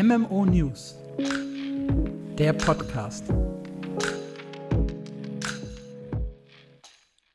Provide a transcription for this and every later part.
MMO News, der Podcast.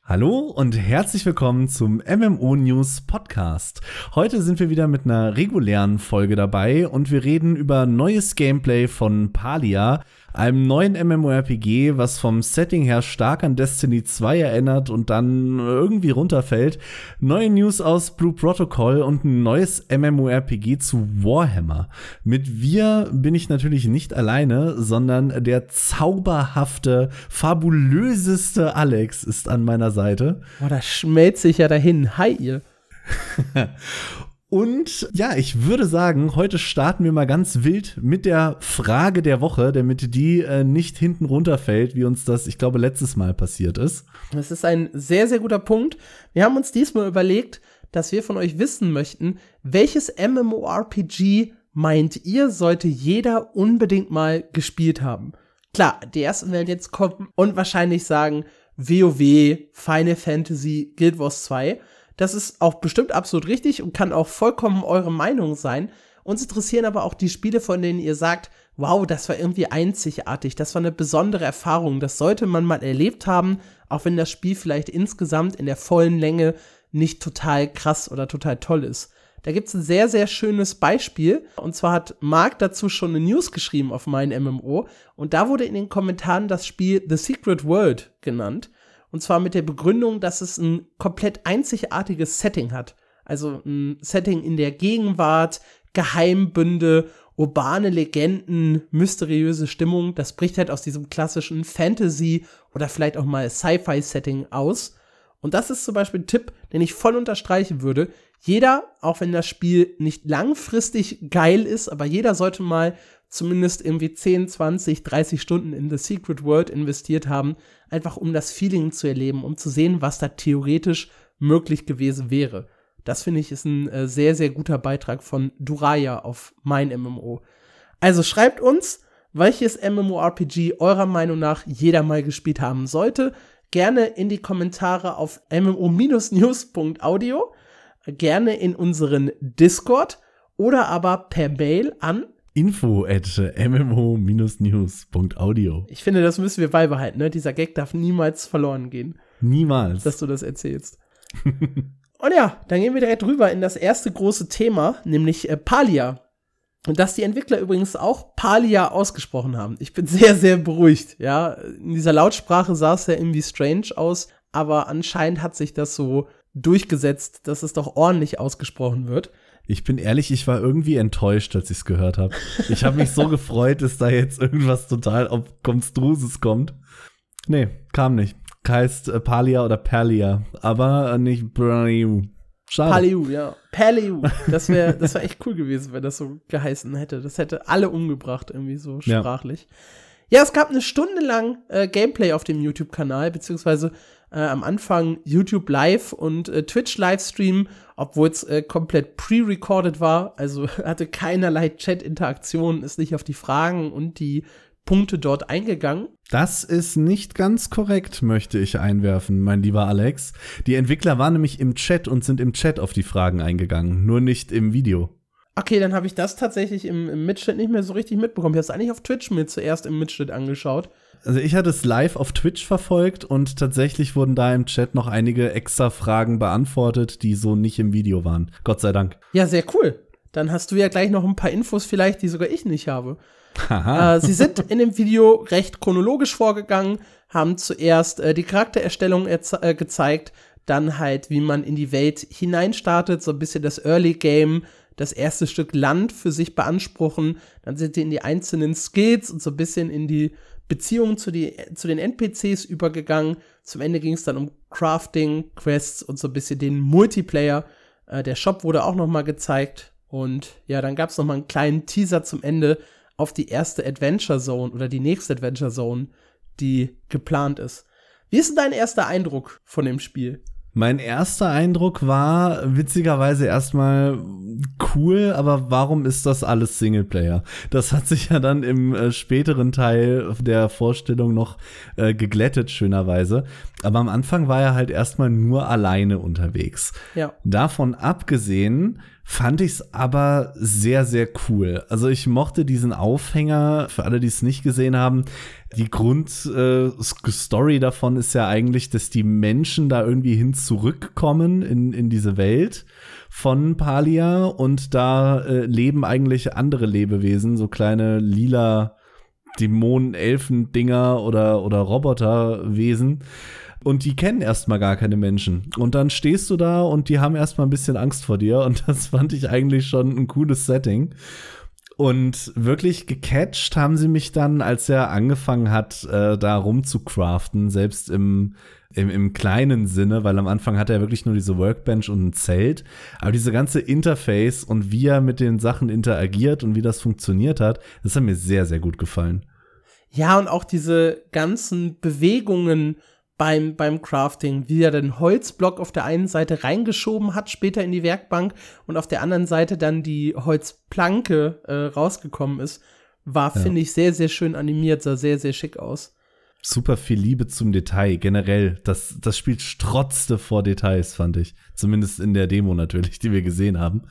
Hallo und herzlich willkommen zum MMO News Podcast. Heute sind wir wieder mit einer regulären Folge dabei und wir reden über neues Gameplay von Palia, einem neuen MMORPG, was vom Setting her stark an Destiny 2 erinnert und dann irgendwie runterfällt, neue News aus Blue Protocol und ein neues MMORPG zu Warhammer. Mit wir bin ich natürlich nicht alleine, sondern der zauberhafte, fabulöseste Alex ist an meiner Seite. Boah, da schmelzt sich ja dahin. Hi ihr. Und ja, ich würde sagen, heute starten wir mal ganz wild mit der Frage der Woche, damit die äh, nicht hinten runterfällt, wie uns das, ich glaube, letztes Mal passiert ist. Das ist ein sehr, sehr guter Punkt. Wir haben uns diesmal überlegt, dass wir von euch wissen möchten, welches MMORPG meint ihr, sollte jeder unbedingt mal gespielt haben? Klar, die ersten werden jetzt kommen und wahrscheinlich sagen WoW, Final Fantasy, Guild Wars 2. Das ist auch bestimmt absolut richtig und kann auch vollkommen eure Meinung sein. Uns interessieren aber auch die Spiele, von denen ihr sagt, wow, das war irgendwie einzigartig, das war eine besondere Erfahrung, das sollte man mal erlebt haben, auch wenn das Spiel vielleicht insgesamt in der vollen Länge nicht total krass oder total toll ist. Da gibt's ein sehr, sehr schönes Beispiel. Und zwar hat Mark dazu schon eine News geschrieben auf meinen MMO. Und da wurde in den Kommentaren das Spiel The Secret World genannt. Und zwar mit der Begründung, dass es ein komplett einzigartiges Setting hat. Also ein Setting in der Gegenwart, Geheimbünde, urbane Legenden, mysteriöse Stimmung. Das bricht halt aus diesem klassischen Fantasy oder vielleicht auch mal Sci-Fi-Setting aus. Und das ist zum Beispiel ein Tipp, den ich voll unterstreichen würde. Jeder, auch wenn das Spiel nicht langfristig geil ist, aber jeder sollte mal zumindest irgendwie 10, 20, 30 Stunden in The Secret World investiert haben, einfach um das Feeling zu erleben, um zu sehen, was da theoretisch möglich gewesen wäre. Das finde ich ist ein äh, sehr, sehr guter Beitrag von Duraya auf mein MMO. Also schreibt uns, welches MMORPG eurer Meinung nach jeder mal gespielt haben sollte. Gerne in die Kommentare auf mmo-news.audio, gerne in unseren Discord oder aber per Mail an info at mmo-news.audio. Ich finde, das müssen wir beibehalten. Ne? Dieser Gag darf niemals verloren gehen. Niemals. Dass du das erzählst. Und ja, dann gehen wir direkt rüber in das erste große Thema, nämlich äh, Palia. Und dass die Entwickler übrigens auch Palia ausgesprochen haben. Ich bin sehr, sehr beruhigt. Ja, in dieser Lautsprache sah es ja irgendwie strange aus, aber anscheinend hat sich das so durchgesetzt, dass es doch ordentlich ausgesprochen wird. Ich bin ehrlich, ich war irgendwie enttäuscht, als ich es gehört habe. Ich habe mich so gefreut, dass da jetzt irgendwas total auf Konstruses kommt. Nee, kam nicht. Heißt äh, Palia oder Perlia, aber äh, nicht Braniu. Schade. Paliu, ja. Paliu. Das wäre das wär echt cool gewesen, wenn das so geheißen hätte. Das hätte alle umgebracht, irgendwie so sprachlich. Ja, ja es gab eine Stunde lang äh, Gameplay auf dem YouTube-Kanal, beziehungsweise äh, am Anfang YouTube Live und äh, Twitch Livestream, obwohl es äh, komplett pre-recorded war, also hatte keinerlei Chat-Interaktion, ist nicht auf die Fragen und die Punkte dort eingegangen. Das ist nicht ganz korrekt, möchte ich einwerfen, mein lieber Alex. Die Entwickler waren nämlich im Chat und sind im Chat auf die Fragen eingegangen, nur nicht im Video. Okay, dann habe ich das tatsächlich im, im Mitschnitt nicht mehr so richtig mitbekommen. Ich habe es eigentlich auf Twitch mir zuerst im Mitschnitt angeschaut. Also ich hatte es live auf Twitch verfolgt und tatsächlich wurden da im Chat noch einige extra Fragen beantwortet, die so nicht im Video waren. Gott sei Dank. Ja, sehr cool. Dann hast du ja gleich noch ein paar Infos vielleicht, die sogar ich nicht habe. Äh, sie sind in dem Video recht chronologisch vorgegangen, haben zuerst äh, die Charaktererstellung äh, gezeigt, dann halt, wie man in die Welt hineinstartet, so ein bisschen das Early Game, das erste Stück Land für sich beanspruchen, dann sind sie in die einzelnen Skills und so ein bisschen in die Beziehungen zu, die, zu den NPCs übergegangen. Zum Ende ging es dann um Crafting, Quests und so ein bisschen den Multiplayer. Äh, der Shop wurde auch noch mal gezeigt. Und ja, dann gab es noch mal einen kleinen Teaser zum Ende auf die erste Adventure Zone oder die nächste Adventure Zone, die geplant ist. Wie ist denn dein erster Eindruck von dem Spiel? Mein erster Eindruck war witzigerweise erstmal cool, aber warum ist das alles Singleplayer? Das hat sich ja dann im äh, späteren Teil der Vorstellung noch äh, geglättet, schönerweise. Aber am Anfang war er halt erstmal nur alleine unterwegs. Ja. Davon abgesehen fand ich es aber sehr, sehr cool. Also ich mochte diesen Aufhänger, für alle, die es nicht gesehen haben. Die Grundstory äh, davon ist ja eigentlich, dass die Menschen da irgendwie hin zurückkommen in, in diese Welt von Palia und da äh, leben eigentlich andere Lebewesen, so kleine lila Dämonen, Elfen-Dinger oder, oder Roboterwesen. Und die kennen erstmal gar keine Menschen. Und dann stehst du da und die haben erstmal ein bisschen Angst vor dir. Und das fand ich eigentlich schon ein cooles Setting. Und wirklich gecatcht haben sie mich dann, als er angefangen hat, äh, da rumzucraften, selbst im, im, im kleinen Sinne, weil am Anfang hatte er wirklich nur diese Workbench und ein Zelt. Aber diese ganze Interface und wie er mit den Sachen interagiert und wie das funktioniert hat, das hat mir sehr, sehr gut gefallen. Ja, und auch diese ganzen Bewegungen, beim, beim Crafting, wie er den Holzblock auf der einen Seite reingeschoben hat, später in die Werkbank und auf der anderen Seite dann die Holzplanke äh, rausgekommen ist, war, ja. finde ich, sehr, sehr schön animiert, sah sehr, sehr schick aus. Super viel Liebe zum Detail, generell. Das, das Spiel strotzte vor Details, fand ich. Zumindest in der Demo natürlich, die wir gesehen haben.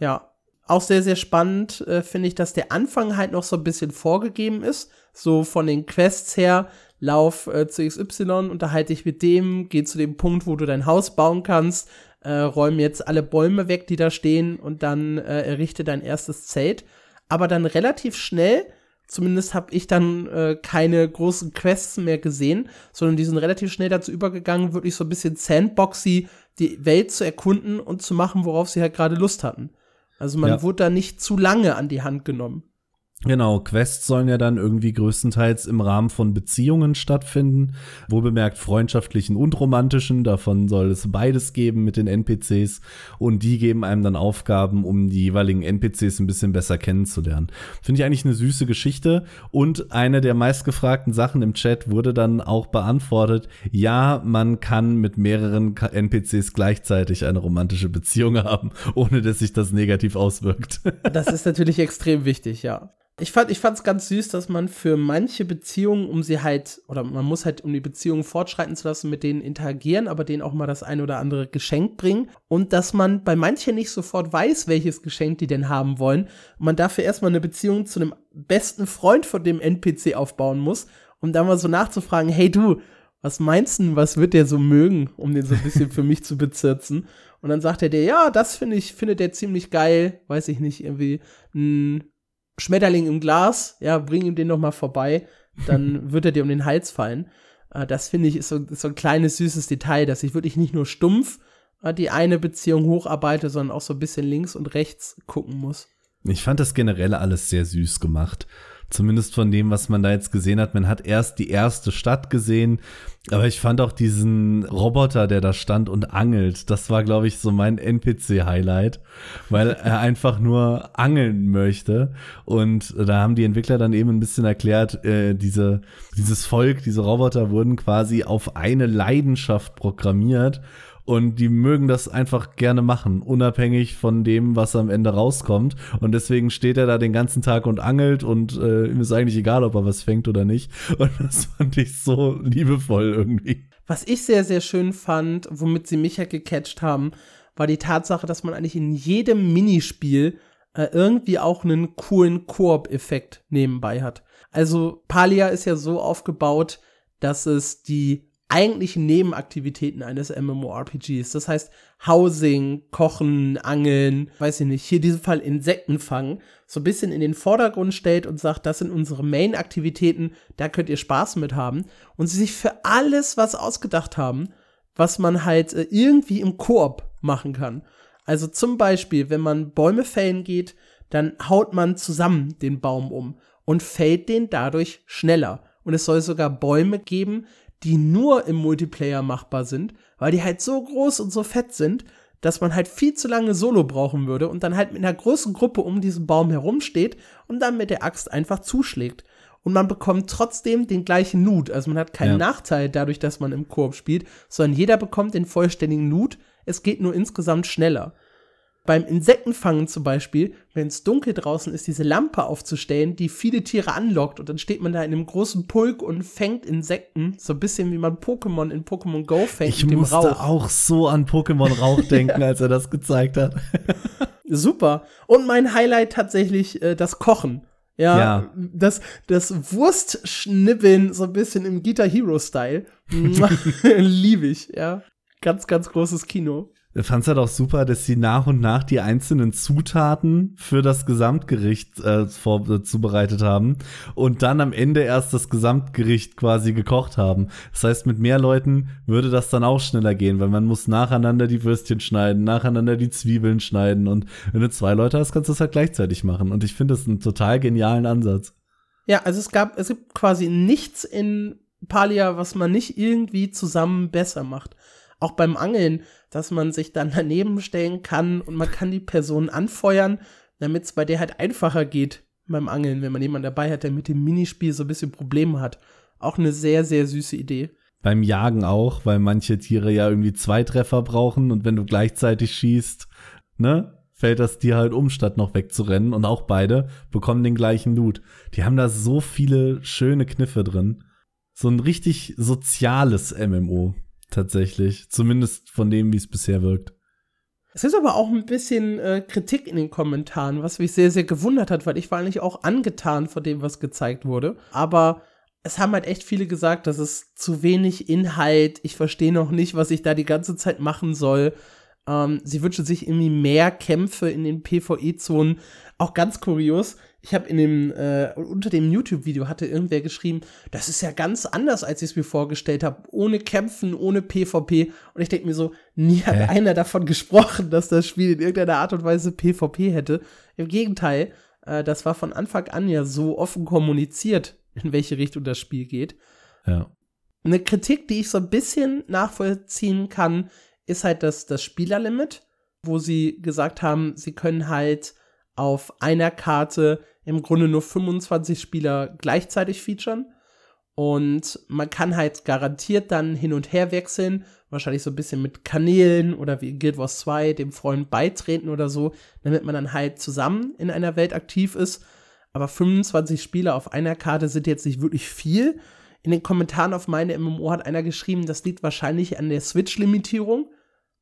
Ja, auch sehr, sehr spannend äh, finde ich, dass der Anfang halt noch so ein bisschen vorgegeben ist. So von den Quests her, lauf äh, zu XY, unterhalte dich mit dem, geh zu dem Punkt, wo du dein Haus bauen kannst, äh, räum jetzt alle Bäume weg, die da stehen und dann äh, errichte dein erstes Zelt. Aber dann relativ schnell, zumindest habe ich dann äh, keine großen Quests mehr gesehen, sondern die sind relativ schnell dazu übergegangen, wirklich so ein bisschen sandboxy die Welt zu erkunden und zu machen, worauf sie halt gerade Lust hatten. Also man ja. wurde da nicht zu lange an die Hand genommen. Genau, Quests sollen ja dann irgendwie größtenteils im Rahmen von Beziehungen stattfinden, wohlbemerkt freundschaftlichen und romantischen, davon soll es beides geben mit den NPCs und die geben einem dann Aufgaben, um die jeweiligen NPCs ein bisschen besser kennenzulernen. Finde ich eigentlich eine süße Geschichte und eine der meistgefragten Sachen im Chat wurde dann auch beantwortet, ja, man kann mit mehreren NPCs gleichzeitig eine romantische Beziehung haben, ohne dass sich das negativ auswirkt. Das ist natürlich extrem wichtig, ja. Ich fand ich fand's ganz süß, dass man für manche Beziehungen, um sie halt oder man muss halt um die Beziehungen fortschreiten zu lassen, mit denen interagieren, aber denen auch mal das eine oder andere Geschenk bringen und dass man bei manchen nicht sofort weiß, welches Geschenk die denn haben wollen und man dafür erstmal eine Beziehung zu einem besten Freund von dem NPC aufbauen muss, um dann mal so nachzufragen, hey du, was meinst du, was wird der so mögen, um den so ein bisschen für mich zu bezirzen? Und dann sagt er dir, ja, das finde ich, findet der ziemlich geil, weiß ich nicht, irgendwie ein Schmetterling im Glas, ja, bring ihm den noch mal vorbei, dann wird er dir um den Hals fallen. Äh, das finde ich ist so, ist so ein kleines süßes Detail, dass ich wirklich nicht nur stumpf äh, die eine Beziehung hocharbeite, sondern auch so ein bisschen links und rechts gucken muss. Ich fand das generell alles sehr süß gemacht. Zumindest von dem, was man da jetzt gesehen hat. Man hat erst die erste Stadt gesehen, aber ich fand auch diesen Roboter, der da stand und angelt. Das war, glaube ich, so mein NPC-Highlight, weil er einfach nur angeln möchte. Und da haben die Entwickler dann eben ein bisschen erklärt, äh, diese, dieses Volk, diese Roboter wurden quasi auf eine Leidenschaft programmiert und die mögen das einfach gerne machen, unabhängig von dem, was am Ende rauskommt. Und deswegen steht er da den ganzen Tag und angelt und äh, ihm ist eigentlich egal, ob er was fängt oder nicht. Und das fand ich so liebevoll irgendwie. Was ich sehr, sehr schön fand, womit sie mich ja gecatcht haben, war die Tatsache, dass man eigentlich in jedem Minispiel äh, irgendwie auch einen coolen Koop-Effekt nebenbei hat. Also Palia ist ja so aufgebaut, dass es die eigentlichen Nebenaktivitäten eines MMORPGs. Das heißt, Housing, Kochen, Angeln, weiß ich nicht, hier in diesem Fall Insekten fangen, so ein bisschen in den Vordergrund stellt und sagt, das sind unsere Main-Aktivitäten, da könnt ihr Spaß mit haben. Und sie sich für alles was ausgedacht haben, was man halt äh, irgendwie im Koop machen kann. Also zum Beispiel, wenn man Bäume fällen geht, dann haut man zusammen den Baum um und fällt den dadurch schneller. Und es soll sogar Bäume geben, die nur im Multiplayer machbar sind, weil die halt so groß und so fett sind, dass man halt viel zu lange Solo brauchen würde und dann halt mit einer großen Gruppe um diesen Baum herumsteht und dann mit der Axt einfach zuschlägt. Und man bekommt trotzdem den gleichen Loot. Also man hat keinen ja. Nachteil dadurch, dass man im Koop spielt, sondern jeder bekommt den vollständigen Loot. Es geht nur insgesamt schneller. Beim Insektenfangen zum Beispiel, wenn es dunkel draußen ist, diese Lampe aufzustellen, die viele Tiere anlockt und dann steht man da in einem großen Pulk und fängt Insekten, so ein bisschen wie man Pokémon in Pokémon Go fängt ich mit dem musste Rauch. auch so an Pokémon Rauch denken, als er das gezeigt hat. Super. Und mein Highlight tatsächlich äh, das Kochen. Ja, ja, das, das Wurstschnibbeln so ein bisschen im Guitar Hero Style. Liebe ich, ja. Ganz, ganz großes Kino fand es halt auch super, dass sie nach und nach die einzelnen Zutaten für das Gesamtgericht äh, vor, äh, zubereitet haben und dann am Ende erst das Gesamtgericht quasi gekocht haben. Das heißt, mit mehr Leuten würde das dann auch schneller gehen, weil man muss nacheinander die Würstchen schneiden, nacheinander die Zwiebeln schneiden und wenn du zwei Leute hast, kannst du das halt gleichzeitig machen. Und ich finde das einen total genialen Ansatz. Ja, also es gab, es gibt quasi nichts in Palia, was man nicht irgendwie zusammen besser macht. Auch beim Angeln dass man sich dann daneben stellen kann und man kann die Person anfeuern, damit es bei der halt einfacher geht beim Angeln, wenn man jemanden dabei hat, der mit dem Minispiel so ein bisschen Probleme hat. Auch eine sehr, sehr süße Idee. Beim Jagen auch, weil manche Tiere ja irgendwie zwei Treffer brauchen und wenn du gleichzeitig schießt, ne, fällt das Tier halt um, statt noch wegzurennen. Und auch beide bekommen den gleichen Loot. Die haben da so viele schöne Kniffe drin. So ein richtig soziales MMO tatsächlich. Zumindest von dem, wie es bisher wirkt. Es ist aber auch ein bisschen äh, Kritik in den Kommentaren, was mich sehr, sehr gewundert hat, weil ich war eigentlich auch angetan von dem, was gezeigt wurde. Aber es haben halt echt viele gesagt, dass es zu wenig Inhalt, ich verstehe noch nicht, was ich da die ganze Zeit machen soll. Ähm, sie wünschen sich irgendwie mehr Kämpfe in den PvE-Zonen. Auch ganz kurios, ich habe in dem, äh, unter dem YouTube-Video hatte irgendwer geschrieben, das ist ja ganz anders, als ich es mir vorgestellt habe. Ohne Kämpfen, ohne PvP. Und ich denke mir so, nie hat Hä? einer davon gesprochen, dass das Spiel in irgendeiner Art und Weise PvP hätte. Im Gegenteil, äh, das war von Anfang an ja so offen kommuniziert, in welche Richtung das Spiel geht. Ja. Eine Kritik, die ich so ein bisschen nachvollziehen kann, ist halt das, das Spielerlimit, wo sie gesagt haben, sie können halt auf einer Karte im Grunde nur 25 Spieler gleichzeitig featuren. Und man kann halt garantiert dann hin und her wechseln, wahrscheinlich so ein bisschen mit Kanälen oder wie Guild Wars 2 dem Freund beitreten oder so, damit man dann halt zusammen in einer Welt aktiv ist. Aber 25 Spieler auf einer Karte sind jetzt nicht wirklich viel. In den Kommentaren auf meine MMO hat einer geschrieben, das liegt wahrscheinlich an der Switch-Limitierung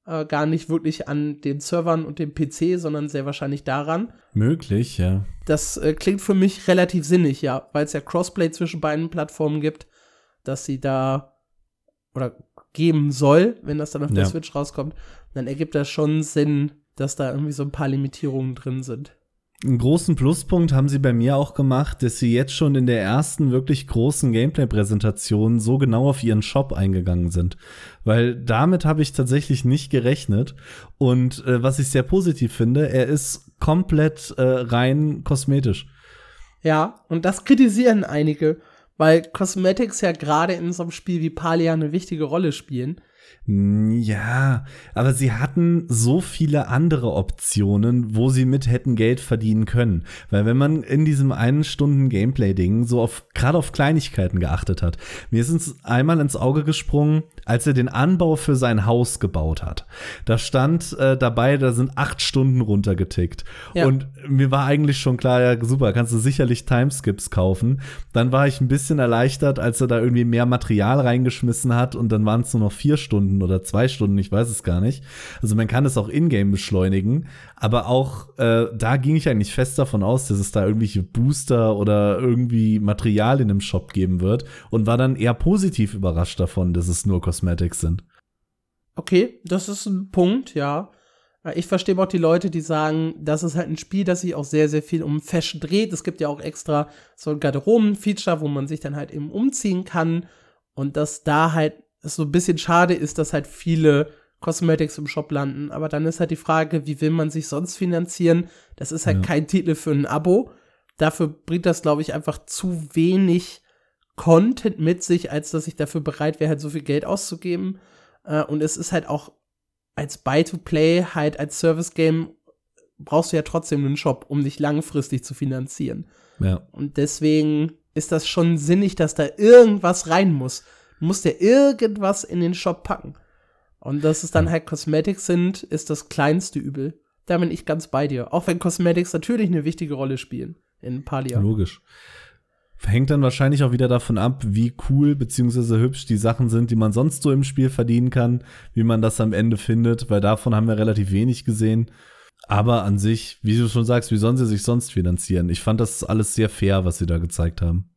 äh, gar nicht wirklich an den Servern und dem PC, sondern sehr wahrscheinlich daran. Möglich, ja. Das äh, klingt für mich relativ sinnig, ja, weil es ja Crossplay zwischen beiden Plattformen gibt, dass sie da oder geben soll, wenn das dann auf ja. der Switch rauskommt, dann ergibt das schon Sinn, dass da irgendwie so ein paar Limitierungen drin sind. Einen großen Pluspunkt haben sie bei mir auch gemacht, dass sie jetzt schon in der ersten wirklich großen Gameplay-Präsentation so genau auf ihren Shop eingegangen sind. Weil damit habe ich tatsächlich nicht gerechnet. Und äh, was ich sehr positiv finde, er ist komplett äh, rein kosmetisch. Ja, und das kritisieren einige, weil Cosmetics ja gerade in so einem Spiel wie Palia eine wichtige Rolle spielen. Ja, aber sie hatten so viele andere Optionen, wo sie mit hätten Geld verdienen können. Weil wenn man in diesem einen Stunden Gameplay-Ding so auf, gerade auf Kleinigkeiten geachtet hat, mir ist es einmal ins Auge gesprungen, als er den Anbau für sein Haus gebaut hat. Da stand äh, dabei, da sind acht Stunden runtergetickt. Ja. Und mir war eigentlich schon klar, ja, super, kannst du sicherlich Timeskips kaufen. Dann war ich ein bisschen erleichtert, als er da irgendwie mehr Material reingeschmissen hat und dann waren es nur noch vier Stunden Stunden oder zwei Stunden, ich weiß es gar nicht. Also man kann es auch in-game beschleunigen, aber auch äh, da ging ich eigentlich fest davon aus, dass es da irgendwelche Booster oder irgendwie Material in dem Shop geben wird und war dann eher positiv überrascht davon, dass es nur Cosmetics sind. Okay, das ist ein Punkt, ja. Ich verstehe auch die Leute, die sagen, das ist halt ein Spiel, das sich auch sehr, sehr viel um Fashion dreht. Es gibt ja auch extra so ein Garderoben-Feature, wo man sich dann halt eben umziehen kann. Und dass da halt so ein bisschen schade ist, dass halt viele Cosmetics im Shop landen. Aber dann ist halt die Frage, wie will man sich sonst finanzieren? Das ist halt ja. kein Titel für ein Abo. Dafür bringt das, glaube ich, einfach zu wenig Content mit sich, als dass ich dafür bereit wäre, halt so viel Geld auszugeben. Äh, und es ist halt auch als Buy-to-Play, halt als Service-Game, brauchst du ja trotzdem einen Shop, um dich langfristig zu finanzieren. Ja. Und deswegen ist das schon sinnig, dass da irgendwas rein muss muss der irgendwas in den Shop packen. Und dass es dann halt Cosmetics sind, ist das kleinste Übel. Da bin ich ganz bei dir. Auch wenn Cosmetics natürlich eine wichtige Rolle spielen in Palia. Logisch. Hängt dann wahrscheinlich auch wieder davon ab, wie cool bzw. hübsch die Sachen sind, die man sonst so im Spiel verdienen kann, wie man das am Ende findet, weil davon haben wir relativ wenig gesehen. Aber an sich, wie du schon sagst, wie sollen sie sich sonst finanzieren? Ich fand das alles sehr fair, was sie da gezeigt haben.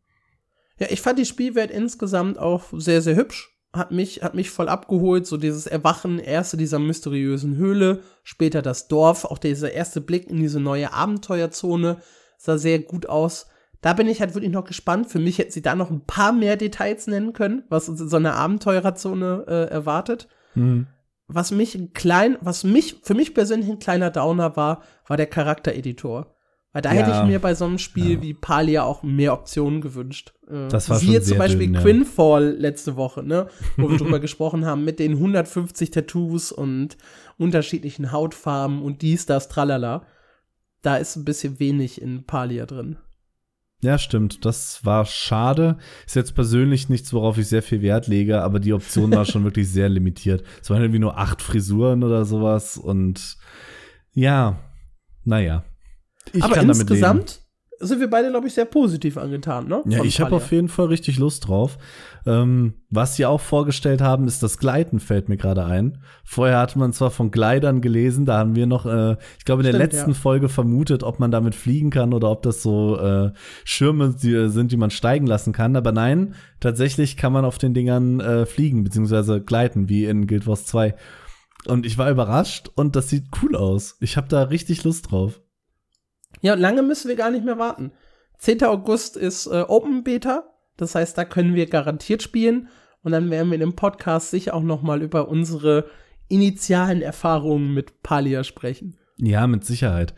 Ja, ich fand die Spielwelt insgesamt auch sehr, sehr hübsch. Hat mich, hat mich voll abgeholt, so dieses Erwachen, erste dieser mysteriösen Höhle, später das Dorf, auch dieser erste Blick in diese neue Abenteuerzone sah sehr gut aus. Da bin ich halt wirklich noch gespannt. Für mich hätten sie da noch ein paar mehr Details nennen können, was uns in so einer Abenteurerzone äh, erwartet. Mhm. Was mich ein klein, was mich, für mich persönlich ein kleiner Downer war, war der Charaktereditor. Weil da ja. hätte ich mir bei so einem Spiel ja. wie Palia auch mehr Optionen gewünscht. Äh, das war Siehe schon zum Beispiel dünn, ja. Quinfall letzte Woche, ne? Wo wir drüber gesprochen haben, mit den 150 Tattoos und unterschiedlichen Hautfarben und dies, das, tralala. Da ist ein bisschen wenig in Palia drin. Ja, stimmt. Das war schade. Ist jetzt persönlich nichts, worauf ich sehr viel Wert lege, aber die Option war schon wirklich sehr limitiert. Es waren irgendwie nur acht Frisuren oder sowas und ja, naja. Ich Aber insgesamt sind wir beide, glaube ich, sehr positiv angetan, ne? Ja, ich habe auf jeden Fall richtig Lust drauf. Ähm, was sie auch vorgestellt haben, ist das Gleiten, fällt mir gerade ein. Vorher hatte man zwar von Gleitern gelesen, da haben wir noch, äh, ich glaube, in der letzten ja. Folge vermutet, ob man damit fliegen kann oder ob das so äh, Schirme die, sind, die man steigen lassen kann. Aber nein, tatsächlich kann man auf den Dingern äh, fliegen, beziehungsweise gleiten, wie in Guild Wars 2. Und ich war überrascht und das sieht cool aus. Ich habe da richtig Lust drauf. Ja, lange müssen wir gar nicht mehr warten. 10. August ist äh, Open Beta, das heißt, da können wir garantiert spielen und dann werden wir in dem Podcast sicher auch noch mal über unsere initialen Erfahrungen mit Palia sprechen. Ja, mit Sicherheit.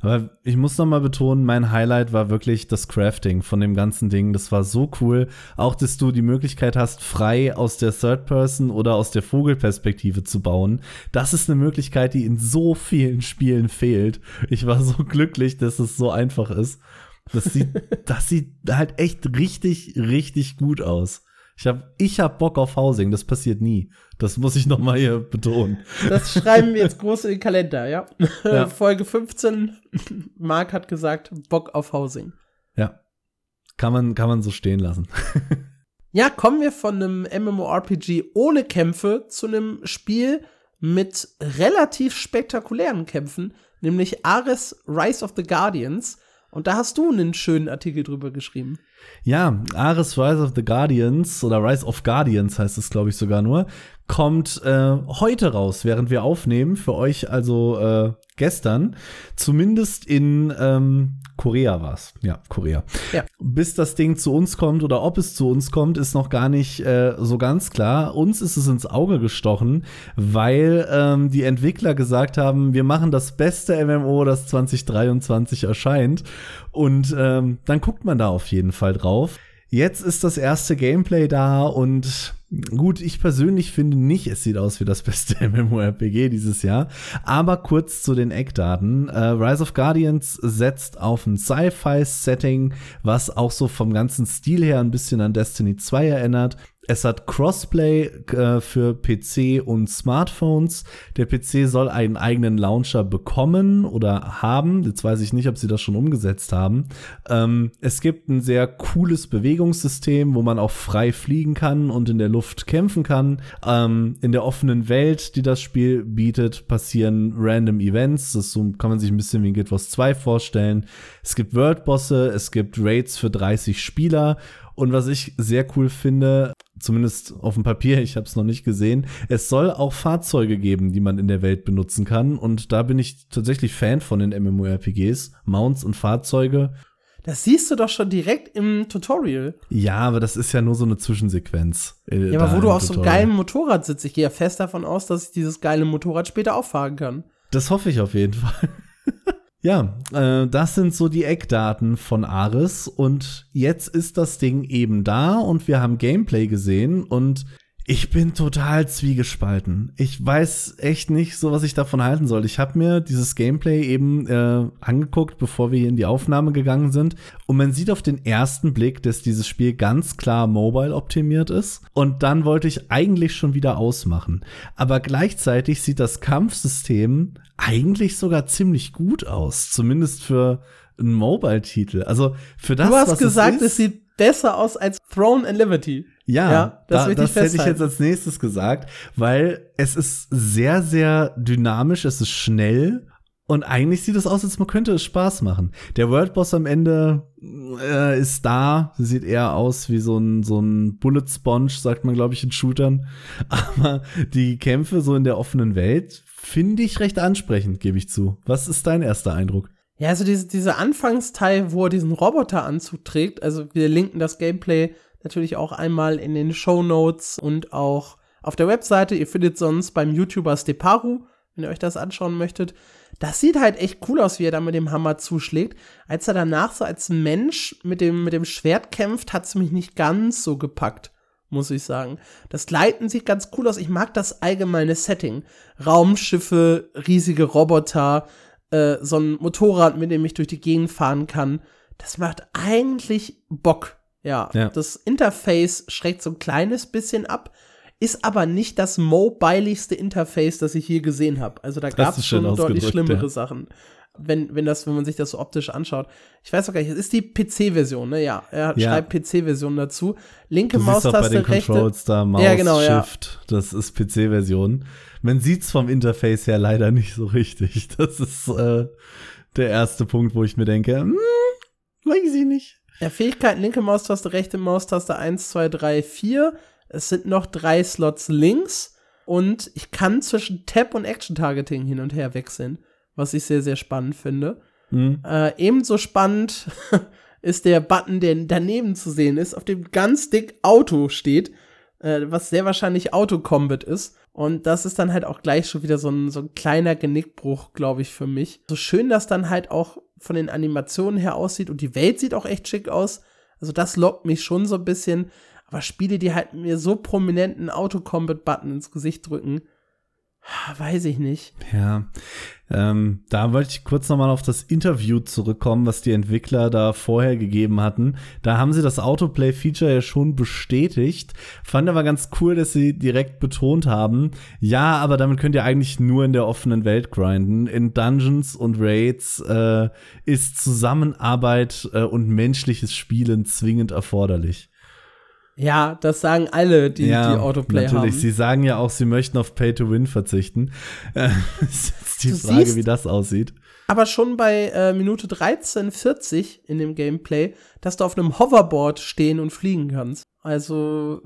Aber ich muss noch mal betonen, mein Highlight war wirklich das Crafting von dem ganzen Ding. Das war so cool. Auch, dass du die Möglichkeit hast, frei aus der Third Person oder aus der Vogelperspektive zu bauen. Das ist eine Möglichkeit, die in so vielen Spielen fehlt. Ich war so glücklich, dass es so einfach ist. Das sieht, das sieht halt echt richtig, richtig gut aus. Ich habe ich hab Bock auf Housing, das passiert nie. Das muss ich noch mal hier betonen. Das schreiben wir jetzt groß in den Kalender, ja? ja. Folge 15, Marc hat gesagt, Bock auf Housing. Ja. Kann man, kann man so stehen lassen. ja, kommen wir von einem MMORPG ohne Kämpfe zu einem Spiel mit relativ spektakulären Kämpfen, nämlich Ares Rise of the Guardians. Und da hast du einen schönen Artikel drüber geschrieben. Ja, Ares Rise of the Guardians oder Rise of Guardians heißt es, glaube ich, sogar nur, kommt äh, heute raus, während wir aufnehmen. Für euch also äh, gestern. Zumindest in ähm, Korea war es. Ja, Korea. Ja. Bis das Ding zu uns kommt oder ob es zu uns kommt, ist noch gar nicht äh, so ganz klar. Uns ist es ins Auge gestochen, weil ähm, die Entwickler gesagt haben, wir machen das beste MMO, das 2023 erscheint. Und ähm, dann guckt man da auf jeden Fall drauf. Jetzt ist das erste Gameplay da und gut, ich persönlich finde nicht, es sieht aus wie das beste MMORPG dieses Jahr. Aber kurz zu den Eckdaten. Äh, Rise of Guardians setzt auf ein Sci-Fi-Setting, was auch so vom ganzen Stil her ein bisschen an Destiny 2 erinnert. Es hat Crossplay äh, für PC und Smartphones. Der PC soll einen eigenen Launcher bekommen oder haben. Jetzt weiß ich nicht, ob sie das schon umgesetzt haben. Ähm, es gibt ein sehr cooles Bewegungssystem, wo man auch frei fliegen kann und in der Luft kämpfen kann. Ähm, in der offenen Welt, die das Spiel bietet, passieren random Events. Das so, kann man sich ein bisschen wie in Guild Wars 2 vorstellen. Es gibt Worldbosse, es gibt Raids für 30 Spieler und was ich sehr cool finde, zumindest auf dem Papier, ich habe es noch nicht gesehen, es soll auch Fahrzeuge geben, die man in der Welt benutzen kann. Und da bin ich tatsächlich Fan von den MMORPGs, Mounts und Fahrzeuge. Das siehst du doch schon direkt im Tutorial. Ja, aber das ist ja nur so eine Zwischensequenz. Äh, ja, aber wo du auf so einem geilen Motorrad sitzt, ich gehe ja fest davon aus, dass ich dieses geile Motorrad später auch fahren kann. Das hoffe ich auf jeden Fall. Ja, äh, das sind so die Eckdaten von Ares und jetzt ist das Ding eben da und wir haben Gameplay gesehen und Ich bin total zwiegespalten. Ich weiß echt nicht so, was ich davon halten soll. Ich habe mir dieses Gameplay eben äh, angeguckt, bevor wir hier in die Aufnahme gegangen sind. Und man sieht auf den ersten Blick, dass dieses Spiel ganz klar mobile optimiert ist. Und dann wollte ich eigentlich schon wieder ausmachen. Aber gleichzeitig sieht das Kampfsystem eigentlich sogar ziemlich gut aus. Zumindest für einen Mobile-Titel. Also für das, Du hast was gesagt, es, es, ist, sieht besser aus als Throne and Liberty. ja, Ja, das da, das hätte ich jetzt als nächstes gesagt, weil es ist sehr, sehr dynamisch, es ist schnell und eigentlich sieht es aus, als man könnte es Spaß machen. Der Worldboss am Ende äh, ist da, sieht eher aus wie so ein, so ein Bullet Sponge, sagt man, glaube ich, in Shootern. Aber die Kämpfe so in der offenen Welt finde ich recht ansprechend, gebe ich zu. Was ist dein erster Eindruck? Ja, also diese, dieser Anfangsteil, wo er diesen Roboteranzug trägt, also wir linken das Gameplay natürlich auch einmal in den Show Notes und auch auf der Webseite. Ihr findet sonst beim YouTuber Steparu, wenn ihr euch das anschauen möchtet. Das sieht halt echt cool aus, wie er da mit dem Hammer zuschlägt. Als er danach so als Mensch mit dem, mit dem Schwert kämpft, hat es mich nicht ganz so gepackt, muss ich sagen. Das Gleiten sieht ganz cool aus. Ich mag das allgemeine Setting. Raumschiffe, riesige Roboter, äh, so ein Motorrad, mit dem ich durch die Gegend fahren kann. Das macht eigentlich Bock. Ja, Ja. das Interface schreckt so ein kleines bisschen ab, ist aber nicht das mobiligste Interface, das ich hier gesehen habe. Also da gab es schon deutlich schlimmere ja. Sachen. Wenn, wenn, das, wenn man sich das so optisch anschaut. Ich weiß auch gar nicht, es ist die PC-Version, ne? Ja, er Ja. schreibt PC-Version dazu. Linke Du siehst auch bei den Maustaste, rechte. Controls da Maus, Ja, genau, ja. Shift, das ist PC-Version. Man sieht's vom Interface her leider nicht so richtig. Das ist äh, der erste Punkt, wo ich mir denke, hm, weiß ich nicht. Ja, Fähigkeiten, linke Maustaste, rechte Maustaste 1, 2, 3, 4. Es sind noch drei Slots links und ich kann zwischen Tab und Action-Targeting hin und her wechseln, was ich sehr, sehr spannend finde. Hm. Äh, ebenso spannend ist der Button, der daneben zu sehen ist, auf dem ganz dick Auto steht, äh, was sehr wahrscheinlich Auto-Combat ist. Und das ist dann halt auch gleich schon wieder so ein, so ein kleiner Genickbruch, glaube ich, für mich. So schön das dann halt auch von den Animationen her aussieht und die Welt sieht auch echt schick aus. Also das lockt mich schon so ein bisschen. Aber Spiele, die halt mir so prominenten Auto-Combat-Button ins Gesicht drücken, weiß ich nicht. Ja, ähm, da wollte ich kurz nochmal auf das Interview zurückkommen, was die Entwickler da vorher gegeben hatten. Da haben sie das Autoplay-Feature ja schon bestätigt. Fand aber ganz cool, dass sie direkt betont haben, ja, aber damit könnt ihr eigentlich nur in der offenen Welt grinden. In Dungeons und Raids äh, ist Zusammenarbeit äh, und menschliches Spielen zwingend erforderlich. Ja, das sagen alle, die, die Autoplay natürlich. haben. Sie sagen ja auch, sie möchten auf Pay to Win verzichten. Äh, ist jetzt die Du Frage, siehst- wie das aussieht. Aber schon bei äh, Minute 13,40 in dem Gameplay, dass du auf einem Hoverboard stehen und fliegen kannst. Also,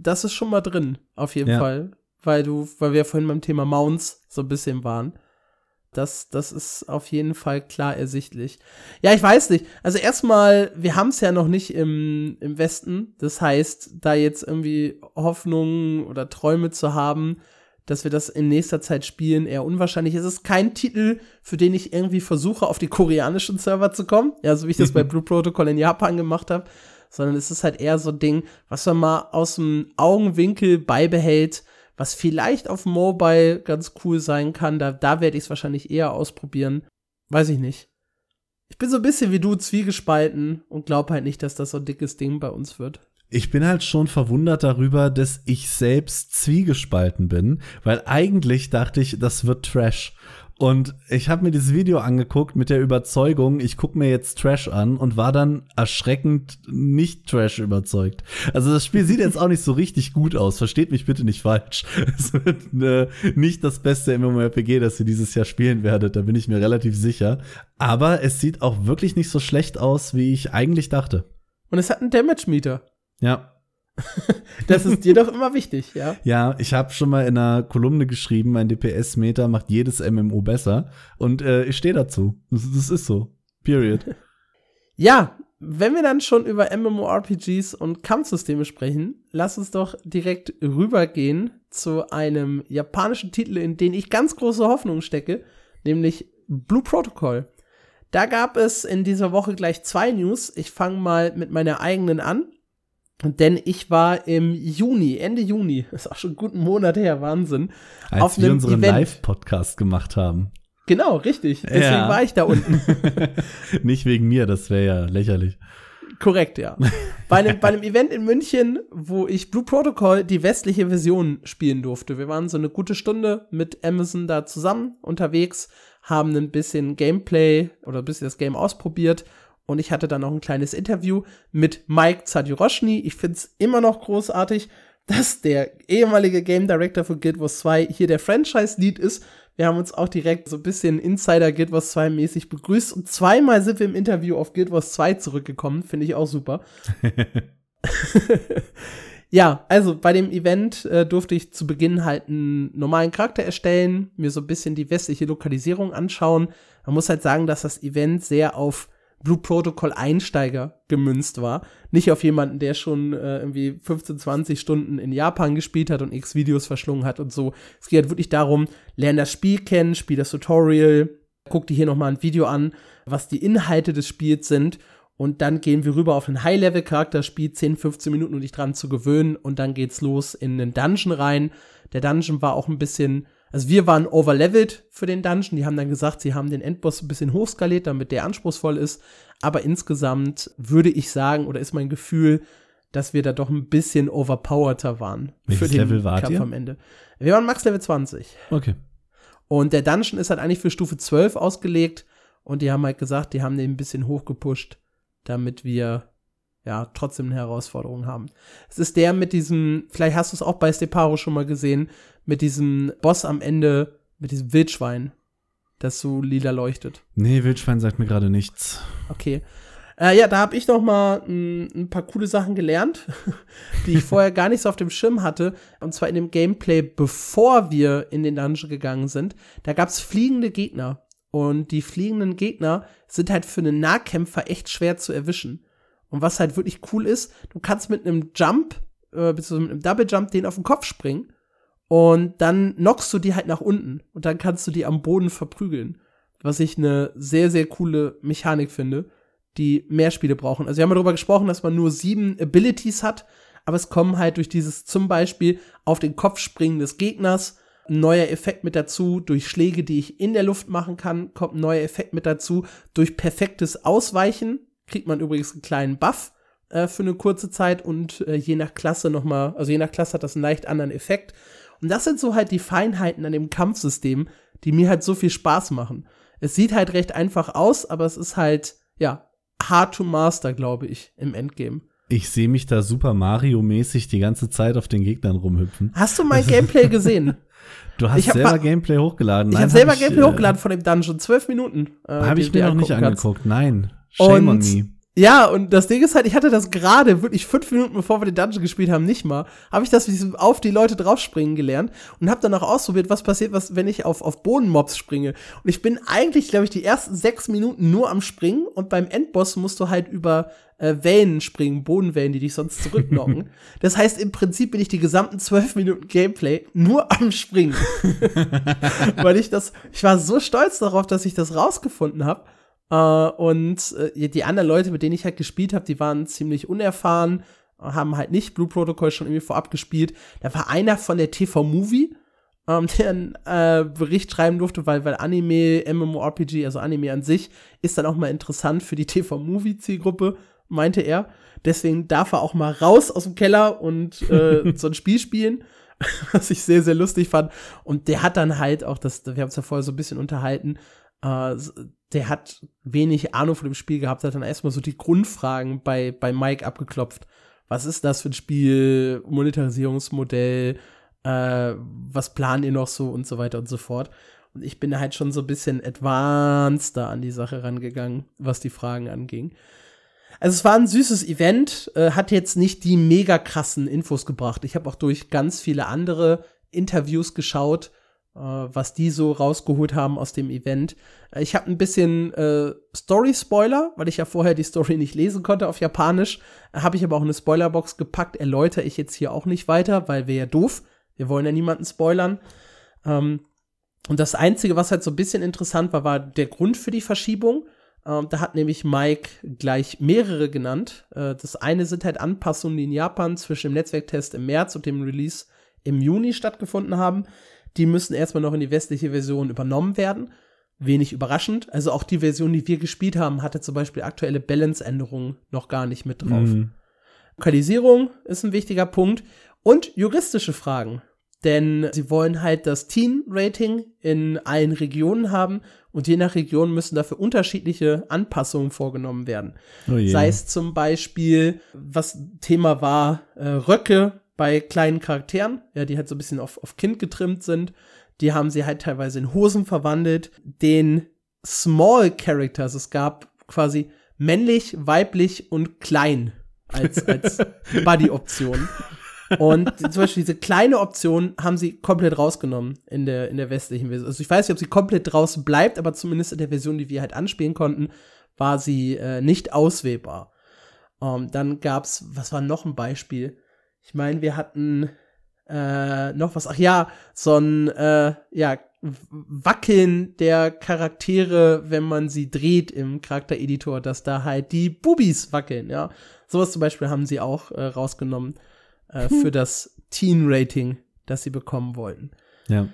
das ist schon mal drin, auf jeden Ja. Fall. Weil du, weil wir vorhin beim Thema Mounts so ein bisschen waren. Das, das ist auf jeden Fall klar ersichtlich. Ja, ich weiß nicht. Also erstmal, wir haben es ja noch nicht im, im Westen. Das heißt, da jetzt irgendwie Hoffnungen oder Träume zu haben, dass wir das in nächster Zeit spielen, eher unwahrscheinlich. Es ist kein Titel, für den ich irgendwie versuche, auf die koreanischen Server zu kommen. Ja, so wie ich das bei Blue Protocol in Japan gemacht habe. Sondern es ist halt eher so ein Ding, was man mal aus dem Augenwinkel beibehält, was vielleicht auf Mobile ganz cool sein kann. Da, da werde ich es wahrscheinlich eher ausprobieren. Weiß ich nicht. Ich bin so ein bisschen wie du zwiegespalten und glaube halt nicht, dass das so ein dickes Ding bei uns wird. Ich bin halt schon verwundert darüber, dass ich selbst zwiegespalten bin, weil eigentlich dachte ich, das wird Trash. Und ich habe mir dieses Video angeguckt mit der Überzeugung, ich gucke mir jetzt Trash an und war dann erschreckend nicht Trash überzeugt. Also das Spiel sieht jetzt auch nicht so richtig gut aus, versteht mich bitte nicht falsch. Es wird äh, nicht das beste MMORPG, das ihr dieses Jahr spielen werdet, da bin ich mir relativ sicher. Aber es sieht auch wirklich nicht so schlecht aus, wie ich eigentlich dachte. Und es hat einen Damage Meter. Ja, Das ist dir doch immer wichtig, ja? Ja, ich habe schon mal in einer Kolumne geschrieben, ein DPS-Meter macht jedes MMO besser. Und äh, ich stehe dazu. Das, das ist so. Period. Ja, wenn wir dann schon über MMORPGs und Kampfsysteme sprechen, lass uns doch direkt rübergehen zu einem japanischen Titel, in den ich ganz große Hoffnung stecke, nämlich Blue Protocol. Da gab es in dieser Woche gleich zwei News. Ich fange mal mit meiner eigenen an. Denn ich war im Juni, Ende Juni, ist auch schon einen guten Monat her, Wahnsinn. Als auf wir einem unseren. Live-Podcast gemacht haben. Genau, richtig. Deswegen Ja. war ich da unten. Nicht wegen mir, das wäre ja lächerlich. Korrekt, ja. Bei einem, bei einem Event in München, wo ich Blue Protocol die westliche Version spielen durfte. Wir waren so eine gute Stunde mit Amazon da zusammen unterwegs, haben ein bisschen Gameplay oder ein bisschen das Game ausprobiert und ich hatte dann noch ein kleines Interview mit Mike Zadjuroschny. Ich find's immer noch großartig, dass der ehemalige Game Director für Guild Wars 2 hier der Franchise-Lead ist. Wir haben uns auch direkt so ein bisschen Insider Guild Wars 2 mäßig begrüßt und zweimal sind wir im Interview auf Guild Wars 2 zurückgekommen. Finde ich auch super. ja, also bei dem Event äh, durfte ich zu Beginn halt einen normalen Charakter erstellen, mir so ein bisschen die westliche Lokalisierung anschauen. Man muss halt sagen, dass das Event sehr auf Blue Protocol Einsteiger gemünzt war. Nicht auf jemanden, der schon äh, irgendwie 15, 20 Stunden in Japan gespielt hat und x Videos verschlungen hat und so. Es geht halt wirklich darum, lern das Spiel kennen, spiel das Tutorial, guck dir hier nochmal ein Video an, was die Inhalte des Spiels sind. Und dann gehen wir rüber auf ein High-Level-Charakterspiel, 10, 15 Minuten, um dich dran zu gewöhnen. Und dann geht's los in den Dungeon rein. Der Dungeon war auch ein bisschen, also wir waren overleveled für den Dungeon. Die haben dann gesagt, sie haben den Endboss ein bisschen hochskaliert, damit der anspruchsvoll ist. Aber insgesamt würde ich sagen, oder ist mein Gefühl, dass wir da doch ein bisschen overpowerter waren. Welches für den Level wart Kampf ihr? am Ende. Wir waren Max Level 20. Okay. Und der Dungeon ist halt eigentlich für Stufe 12 ausgelegt. Und die haben halt gesagt, die haben den ein bisschen hochgepusht, damit wir ja trotzdem eine Herausforderung haben. Es ist der mit diesem, vielleicht hast du es auch bei Steparo schon mal gesehen, mit diesem Boss am Ende, mit diesem Wildschwein, das so lila leuchtet. Nee, Wildschwein sagt mir gerade nichts. Okay. Äh, ja, da habe ich noch mal ein, ein paar coole Sachen gelernt, die ich vorher gar nicht so auf dem Schirm hatte. Und zwar in dem Gameplay, bevor wir in den Dungeon gegangen sind. Da gab's fliegende Gegner. Und die fliegenden Gegner sind halt für einen Nahkämpfer echt schwer zu erwischen. Und was halt wirklich cool ist, du kannst mit einem Jump, äh, beziehungsweise mit einem Double Jump den auf den Kopf springen. Und dann knockst du die halt nach unten. Und dann kannst du die am Boden verprügeln. Was ich eine sehr, sehr coole Mechanik finde die mehr Spiele brauchen. Also wir haben ja darüber gesprochen, dass man nur sieben Abilities hat, aber es kommen halt durch dieses zum Beispiel auf den Kopf springen des Gegners ein neuer Effekt mit dazu, durch Schläge, die ich in der Luft machen kann, kommt ein neuer Effekt mit dazu, durch perfektes Ausweichen kriegt man übrigens einen kleinen Buff äh, für eine kurze Zeit und äh, je nach Klasse noch mal, also je nach Klasse hat das einen leicht anderen Effekt. Und das sind so halt die Feinheiten an dem Kampfsystem, die mir halt so viel Spaß machen. Es sieht halt recht einfach aus, aber es ist halt, ja, hard to master, glaube ich, im Endgame. Ich sehe mich da Super Mario-mäßig die ganze Zeit auf den Gegnern rumhüpfen. Hast du mein Gameplay gesehen? Du hast Ich selber mal- Gameplay hochgeladen. ich Nein, habe selber hab Gameplay äh, hochgeladen von dem Dungeon, zwölf Minuten. Äh, Habe ich mir noch nicht angucken kannst. angeguckt. Nein. Shame on Und me. Ja, und das Ding ist halt, ich hatte das gerade wirklich fünf Minuten bevor wir den Dungeon gespielt haben, nicht mal, habe ich das auf die Leute draufspringen gelernt und habe dann auch ausprobiert, was passiert, was, wenn ich auf, auf Bodenmobs springe. Und ich bin eigentlich, glaube ich, die ersten sechs Minuten nur am Springen und beim Endboss musst du halt über äh, Wellen springen, Bodenwellen, die dich sonst zurückknocken. das heißt, im Prinzip bin ich die gesamten zwölf Minuten Gameplay nur am Springen. Weil ich das, ich war so stolz darauf, dass ich das rausgefunden habe. Äh, und äh, die anderen Leute, mit denen ich halt gespielt habe, die waren ziemlich unerfahren, haben halt nicht Blue Protocol schon irgendwie vorab gespielt. Da war einer von der TV Movie, ähm, der einen äh, Bericht schreiben durfte, weil, weil Anime, MMORPG, also Anime an sich, ist dann auch mal interessant für die TV Movie Zielgruppe, meinte er. Deswegen darf er auch mal raus aus dem Keller und äh, so ein Spiel spielen, was ich sehr, sehr lustig fand. Und der hat dann halt auch, das, wir haben uns ja vorher so ein bisschen unterhalten, äh, der hat wenig Ahnung von dem Spiel gehabt, hat dann erstmal so die Grundfragen bei, bei Mike abgeklopft. Was ist das für ein Spiel? Monetarisierungsmodell? Äh, was plant ihr noch so und so weiter und so fort? Und ich bin halt schon so ein bisschen advanced da an die Sache rangegangen, was die Fragen anging. Also es war ein süßes Event, äh, hat jetzt nicht die mega krassen Infos gebracht. Ich habe auch durch ganz viele andere Interviews geschaut, was die so rausgeholt haben aus dem Event. Äh, ich habe ein bisschen äh, Story-Spoiler, weil ich ja vorher die Story nicht lesen konnte auf Japanisch. Äh, habe ich aber auch eine Spoilerbox gepackt, erläutere ich jetzt hier auch nicht weiter, weil wir ja doof. Wir wollen ja niemanden spoilern. Ähm, und das Einzige, was halt so ein bisschen interessant war, war der Grund für die Verschiebung. Ähm, da hat nämlich Mike gleich mehrere genannt. Äh, das eine sind halt Anpassungen, die in Japan zwischen dem Netzwerktest im März und dem Release im Juni stattgefunden haben. Die müssen erstmal noch in die westliche Version übernommen werden. Wenig überraschend. Also auch die Version, die wir gespielt haben, hatte zum Beispiel aktuelle Balance-Änderungen noch gar nicht mit drauf. Mhm. Lokalisierung ist ein wichtiger Punkt. Und juristische Fragen. Denn sie wollen halt das Teen-Rating in allen Regionen haben und je nach Region müssen dafür unterschiedliche Anpassungen vorgenommen werden. Oh Sei es zum Beispiel, was Thema war, äh, Röcke bei kleinen Charakteren, ja, die halt so ein bisschen auf, auf Kind getrimmt sind. Die haben sie halt teilweise in Hosen verwandelt. Den Small Characters, es gab quasi männlich, weiblich und klein als, als Buddy-Option. Und zum Beispiel diese kleine Option haben sie komplett rausgenommen in der, in der westlichen Version. Also ich weiß nicht, ob sie komplett draußen bleibt, aber zumindest in der Version, die wir halt anspielen konnten, war sie äh, nicht auswählbar. Um, ähm, dann gab's, was war noch ein Beispiel? Ich meine, wir hatten äh, noch was, ach ja, so ein, äh, ja, Wackeln der Charaktere, wenn man sie dreht im Charaktereditor, dass da halt die Bubis wackeln, ja. Sowas zum Beispiel haben sie auch äh, rausgenommen äh, hm. für das Teen-Rating, das sie bekommen wollten. Ja.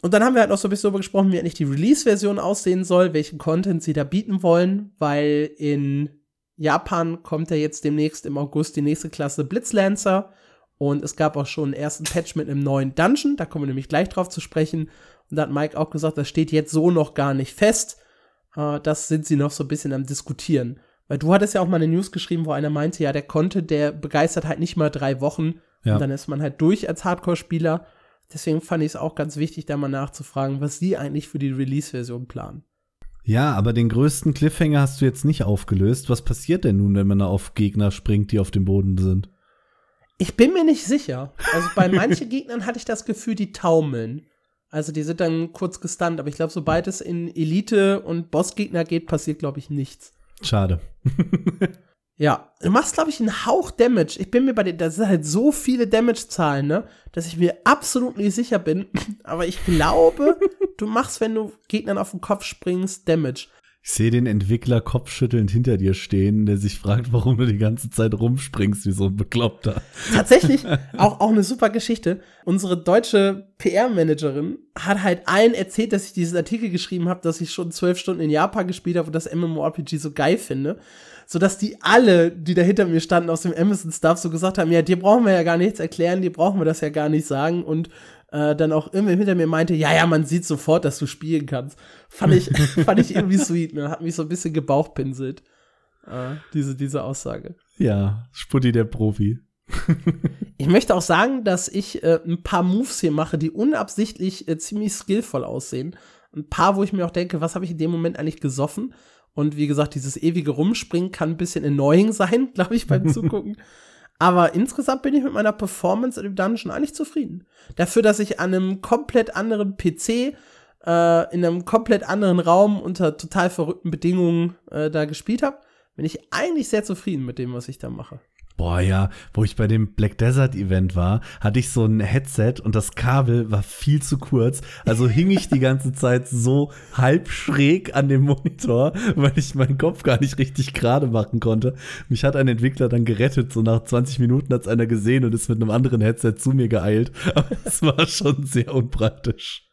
Und dann haben wir halt noch so ein bisschen darüber gesprochen, wie eigentlich die Release-Version aussehen soll, welchen Content sie da bieten wollen, weil in Japan kommt ja jetzt demnächst im August die nächste Klasse Blitzlancer und es gab auch schon einen ersten Patch mit einem neuen Dungeon, da kommen wir nämlich gleich drauf zu sprechen. Und da hat Mike auch gesagt, das steht jetzt so noch gar nicht fest. Äh, das sind sie noch so ein bisschen am Diskutieren. Weil du hattest ja auch mal eine News geschrieben, wo einer meinte, ja, der konnte, der begeistert halt nicht mal drei Wochen. Ja. Und dann ist man halt durch als Hardcore-Spieler. Deswegen fand ich es auch ganz wichtig, da mal nachzufragen, was sie eigentlich für die Release-Version planen. Ja, aber den größten Cliffhanger hast du jetzt nicht aufgelöst. Was passiert denn nun, wenn man da auf Gegner springt, die auf dem Boden sind? Ich bin mir nicht sicher. Also bei manchen Gegnern hatte ich das Gefühl, die taumeln. Also die sind dann kurz gestunt, aber ich glaube, sobald es in Elite und Bossgegner geht, passiert, glaube ich, nichts. Schade. ja, du machst, glaube ich, einen Hauch Damage. Ich bin mir bei dir, das sind halt so viele Damage-Zahlen, ne, dass ich mir absolut nicht sicher bin. Aber ich glaube, du machst, wenn du Gegnern auf den Kopf springst, Damage. Ich sehe den Entwickler kopfschüttelnd hinter dir stehen, der sich fragt, warum du die ganze Zeit rumspringst wie so ein Bekloppter. Tatsächlich, auch, auch eine super Geschichte. Unsere deutsche PR-Managerin hat halt allen erzählt, dass ich diesen Artikel geschrieben habe, dass ich schon zwölf Stunden in Japan gespielt habe und das MMORPG so geil finde. Sodass die alle, die da hinter mir standen aus dem Amazon-Stuff, so gesagt haben, ja, dir brauchen wir ja gar nichts erklären, dir brauchen wir das ja gar nicht sagen und äh, dann auch irgendwie hinter mir meinte, ja, ja, man sieht sofort, dass du spielen kannst. Fand ich, fand ich irgendwie sweet, ne? Hat mich so ein bisschen gebauchpinselt, äh, diese, diese Aussage. Ja, Sputti der Profi. ich möchte auch sagen, dass ich äh, ein paar Moves hier mache, die unabsichtlich äh, ziemlich skillvoll aussehen. Ein paar, wo ich mir auch denke, was habe ich in dem Moment eigentlich gesoffen? Und wie gesagt, dieses ewige Rumspringen kann ein bisschen annoying sein, glaube ich, beim Zugucken. Aber insgesamt bin ich mit meiner Performance in dem Dungeon eigentlich zufrieden. Dafür, dass ich an einem komplett anderen PC, äh, in einem komplett anderen Raum unter total verrückten Bedingungen äh, da gespielt habe, bin ich eigentlich sehr zufrieden mit dem, was ich da mache. Boah, ja, wo ich bei dem Black Desert Event war, hatte ich so ein Headset und das Kabel war viel zu kurz. Also hing ich die ganze Zeit so halb schräg an dem Monitor, weil ich meinen Kopf gar nicht richtig gerade machen konnte. Mich hat ein Entwickler dann gerettet. So nach 20 Minuten hat es einer gesehen und ist mit einem anderen Headset zu mir geeilt. Aber es war schon sehr unpraktisch.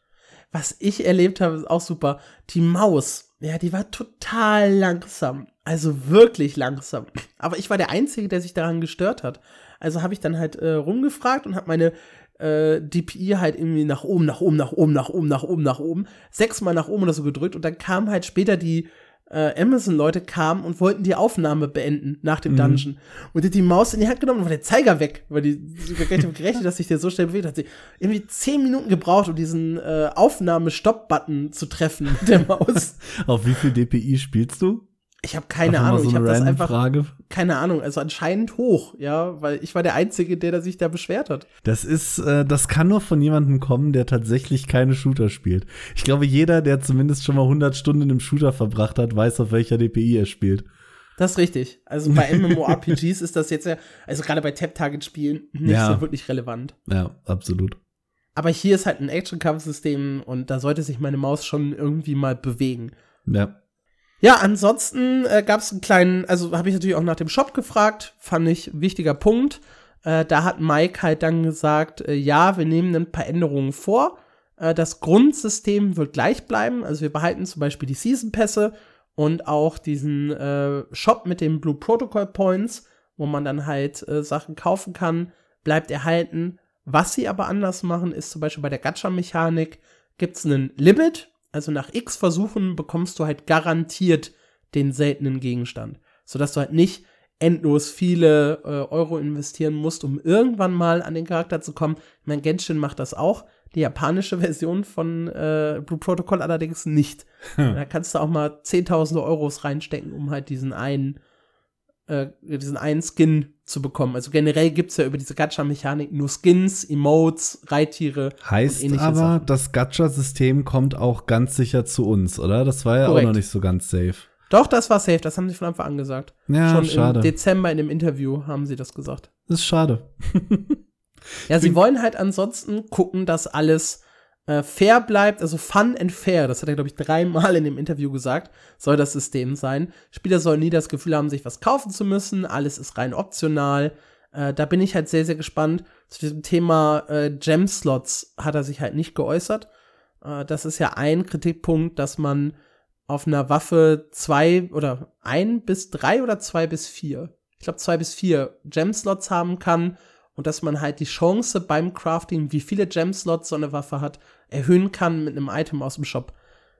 Was ich erlebt habe, ist auch super. Die Maus, ja, die war total langsam. Also wirklich langsam. Aber ich war der Einzige, der sich daran gestört hat. Also habe ich dann halt äh, rumgefragt und habe meine äh, DPI halt irgendwie nach oben, nach oben, nach oben, nach oben, nach oben, nach oben, sechsmal nach oben oder so gedrückt und dann kam halt später die äh, Amazon-Leute kamen und wollten die Aufnahme beenden nach dem mhm. Dungeon. Und die hat die Maus in die Hand genommen und war der Zeiger weg, weil die gerechnet, dass sich der so schnell bewegt hat. Sie irgendwie zehn Minuten gebraucht, um diesen äh, Aufnahme-Stopp-Button zu treffen mit der Maus. Auf wie viel DPI spielst du? Ich habe keine Ahnung. So ich habe das einfach Frage. keine Ahnung. Also anscheinend hoch, ja, weil ich war der Einzige, der, der sich da beschwert hat. Das ist, äh, das kann nur von jemandem kommen, der tatsächlich keine Shooter spielt. Ich glaube, jeder, der zumindest schon mal 100 Stunden im Shooter verbracht hat, weiß, auf welcher DPI er spielt. Das ist richtig. Also bei MMORPGs ist das jetzt ja, also gerade bei Tap-Target-Spielen nicht ja. so wirklich relevant. Ja, absolut. Aber hier ist halt ein Action-Kampfsystem und da sollte sich meine Maus schon irgendwie mal bewegen. Ja. Ja, ansonsten äh, gab es einen kleinen, also habe ich natürlich auch nach dem Shop gefragt, fand ich wichtiger Punkt. Äh, da hat Mike halt dann gesagt, äh, ja, wir nehmen ein paar Änderungen vor. Äh, das Grundsystem wird gleich bleiben, also wir behalten zum Beispiel die Season Pässe und auch diesen äh, Shop mit den Blue Protocol Points, wo man dann halt äh, Sachen kaufen kann, bleibt erhalten. Was sie aber anders machen, ist zum Beispiel bei der Gacha-Mechanik gibt es einen Limit also nach x Versuchen bekommst du halt garantiert den seltenen Gegenstand. Sodass du halt nicht endlos viele äh, Euro investieren musst, um irgendwann mal an den Charakter zu kommen. Ich meine, Genshin macht das auch. Die japanische Version von äh, Blue Protocol allerdings nicht. Hm. Da kannst du auch mal zehntausende Euros reinstecken, um halt diesen einen äh, diesen einen Skin zu bekommen. Also generell gibt es ja über diese Gacha-Mechanik nur Skins, Emotes, Reittiere. Heißt aber, Sachen. das Gacha-System kommt auch ganz sicher zu uns, oder? Das war ja Korrekt. auch noch nicht so ganz safe. Doch, das war safe, das haben sie von Anfang an gesagt. Ja, Schon schade. im Dezember in dem Interview haben sie das gesagt. Das ist schade. ja, sie wollen halt ansonsten gucken, dass alles äh, fair bleibt, also fun and fair, das hat er, glaube ich, dreimal in dem Interview gesagt, soll das System sein. Spieler sollen nie das Gefühl haben, sich was kaufen zu müssen, alles ist rein optional. Äh, da bin ich halt sehr, sehr gespannt. Zu diesem Thema äh, Gem-Slots hat er sich halt nicht geäußert. Äh, das ist ja ein Kritikpunkt, dass man auf einer Waffe zwei oder ein bis drei oder zwei bis vier, ich glaube zwei bis vier Gem-Slots haben kann und dass man halt die Chance beim Crafting, wie viele Gem-Slots so eine Waffe hat, erhöhen kann mit einem Item aus dem Shop.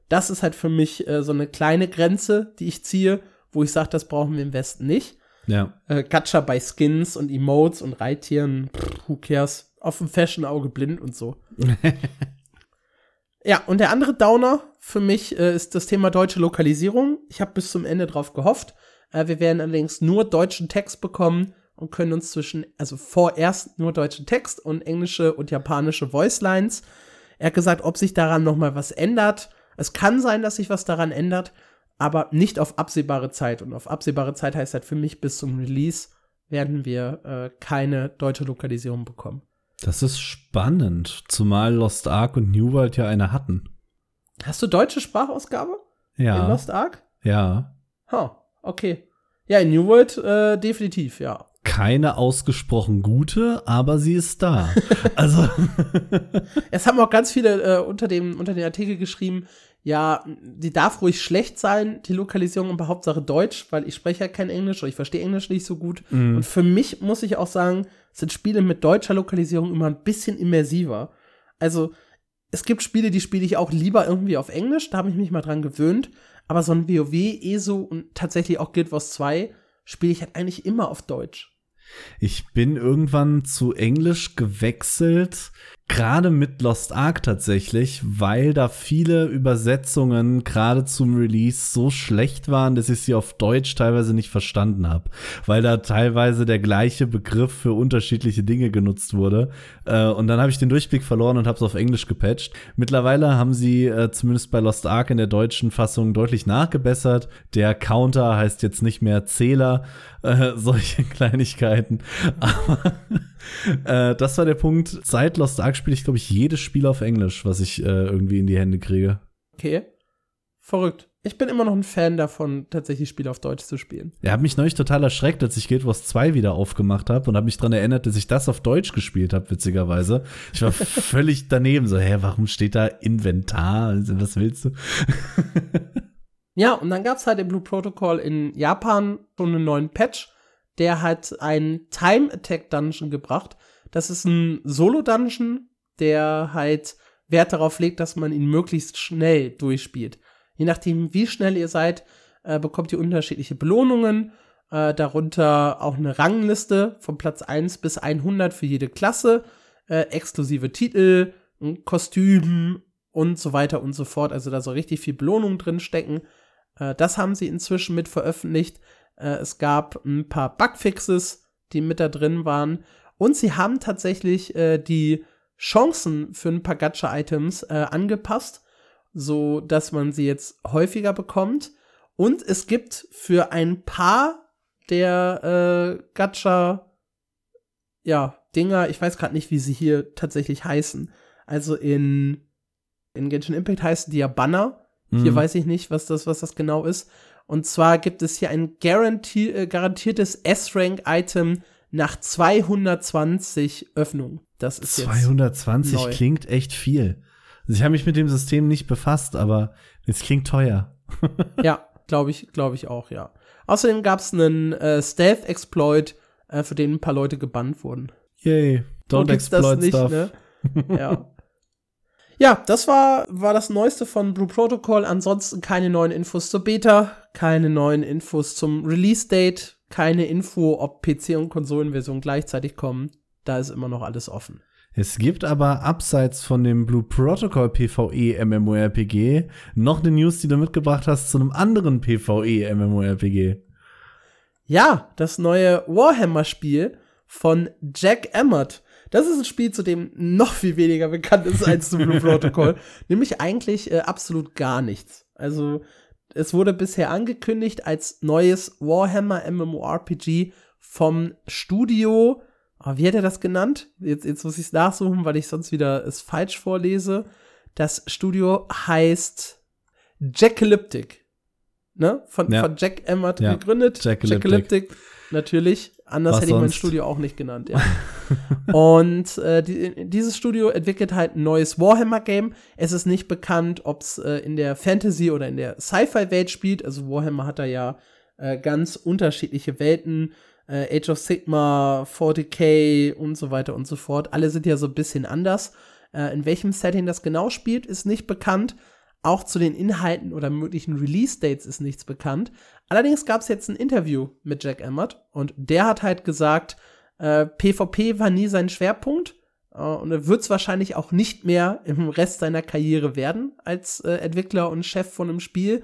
Das ist halt für mich äh, so eine kleine Grenze, die ich ziehe, wo ich sage, das brauchen wir im Westen nicht. Ja. Äh, Gacha bei Skins und Emotes und Reittieren, pff, who cares? Auf dem Fashion-Auge blind und so. ja, und der andere Downer für mich äh, ist das Thema deutsche Lokalisierung. Ich habe bis zum Ende drauf gehofft. Äh, wir werden allerdings nur deutschen Text bekommen und können uns zwischen, also vorerst nur deutschen Text und englische und japanische Voicelines. Er hat gesagt, ob sich daran noch mal was ändert. Es kann sein, dass sich was daran ändert, aber nicht auf absehbare Zeit. Und auf absehbare Zeit heißt halt für mich bis zum Release werden wir äh, keine deutsche Lokalisierung bekommen. Das ist spannend, zumal Lost Ark und New World ja eine hatten. Hast du deutsche Sprachausgabe? Ja. In Lost Ark? Ja. Ha, okay. Ja, in New World äh, definitiv, ja keine ausgesprochen gute, aber sie ist da. also. es haben auch ganz viele äh, unter, dem, unter den Artikel geschrieben, ja, die darf ruhig schlecht sein, die Lokalisierung, aber Hauptsache Deutsch, weil ich spreche ja kein Englisch oder ich verstehe Englisch nicht so gut. Mm. Und für mich muss ich auch sagen, sind Spiele mit deutscher Lokalisierung immer ein bisschen immersiver. Also, es gibt Spiele, die spiele ich auch lieber irgendwie auf Englisch, da habe ich mich mal dran gewöhnt. Aber so ein WoW, ESO und tatsächlich auch Guild Wars 2 spiele ich halt eigentlich immer auf Deutsch. Ich bin irgendwann zu Englisch gewechselt, Gerade mit Lost Ark tatsächlich, weil da viele Übersetzungen gerade zum Release so schlecht waren, dass ich sie auf Deutsch teilweise nicht verstanden habe. Weil da teilweise der gleiche Begriff für unterschiedliche Dinge genutzt wurde. Äh, und dann habe ich den Durchblick verloren und habe es auf Englisch gepatcht. Mittlerweile haben sie äh, zumindest bei Lost Ark in der deutschen Fassung deutlich nachgebessert. Der Counter heißt jetzt nicht mehr Zähler, äh, solche Kleinigkeiten. Aber äh, das war der Punkt. Seit Lost Ark spiele ich, glaube ich, jedes Spiel auf Englisch, was ich äh, irgendwie in die Hände kriege. Okay. Verrückt. Ich bin immer noch ein Fan davon, tatsächlich Spiele auf Deutsch zu spielen. Er hat mich neulich total erschreckt, als ich Guild Wars 2 wieder aufgemacht habe und habe mich daran erinnert, dass ich das auf Deutsch gespielt habe, witzigerweise. Ich war völlig daneben, so, hä, warum steht da Inventar? Also, was willst du? ja, und dann gab es halt im Blue Protocol in Japan schon einen neuen Patch der hat einen Time Attack Dungeon gebracht. Das ist ein Solo-Dungeon, der halt Wert darauf legt, dass man ihn möglichst schnell durchspielt. Je nachdem, wie schnell ihr seid, äh, bekommt ihr unterschiedliche Belohnungen. Äh, darunter auch eine Rangliste von Platz 1 bis 100 für jede Klasse, äh, exklusive Titel, Kostüm und so weiter und so fort. Also da soll richtig viel Belohnung drin stecken. Äh, das haben sie inzwischen mit veröffentlicht. Äh, es gab ein paar Bugfixes, die mit da drin waren. Und sie haben tatsächlich äh, die Chancen für ein paar Gacha-Items äh, angepasst, so dass man sie jetzt häufiger bekommt. Und es gibt für ein paar der äh, Gacha, ja, Dinger, ich weiß gerade nicht, wie sie hier tatsächlich heißen. Also in, in Genshin Impact heißen die ja Banner. Mhm. Hier weiß ich nicht, was das, was das genau ist. Und zwar gibt es hier ein garanti äh, garantiertes S-Rank-Item nach 220 Öffnungen. Das ist 220 jetzt neu. klingt echt viel. Also ich habe mich mit dem System nicht befasst, aber es klingt teuer. ja, glaube ich, glaube ich auch, ja. Außerdem gab es einen äh, Stealth-Exploit, äh, für den ein paar Leute gebannt wurden. Yay. Don't exploit nicht, stuff. Ne? Ja. Ja, das war, war das Neueste von Blue Protocol. Ansonsten keine neuen Infos zur Beta, keine neuen Infos zum Release-Date, keine Info, ob PC- und Konsolenversion gleichzeitig kommen. Da ist immer noch alles offen. Es gibt aber abseits von dem Blue Protocol PvE MMORPG noch eine News, die du mitgebracht hast zu einem anderen PvE MMORPG. Ja, das neue Warhammer-Spiel von Jack Emmert. Das ist ein Spiel, zu dem noch viel weniger bekannt ist als zu Blue Protocol. Nämlich eigentlich äh, absolut gar nichts. Also, es wurde bisher angekündigt als neues Warhammer MMORPG vom Studio. Oh, wie hat er das genannt? Jetzt, jetzt muss ich es nachsuchen, weil ich sonst wieder es falsch vorlese. Das Studio heißt Jackalyptic. Ne? Von, ja. von Jack Emmert ja. gegründet. Jackalyptic. Jackalyptic, natürlich. Anders Was hätte ich mein Studio auch nicht genannt, ja. und äh, die, dieses Studio entwickelt halt ein neues Warhammer-Game. Es ist nicht bekannt, ob es äh, in der Fantasy- oder in der Sci-Fi-Welt spielt. Also Warhammer hat da ja äh, ganz unterschiedliche Welten. Äh, Age of Sigma, 40k und so weiter und so fort. Alle sind ja so ein bisschen anders. Äh, in welchem Setting das genau spielt, ist nicht bekannt. Auch zu den Inhalten oder möglichen Release-Dates ist nichts bekannt. Allerdings gab es jetzt ein Interview mit Jack Emmert und der hat halt gesagt, äh, PvP war nie sein Schwerpunkt äh, und er wird es wahrscheinlich auch nicht mehr im Rest seiner Karriere werden als äh, Entwickler und Chef von einem Spiel.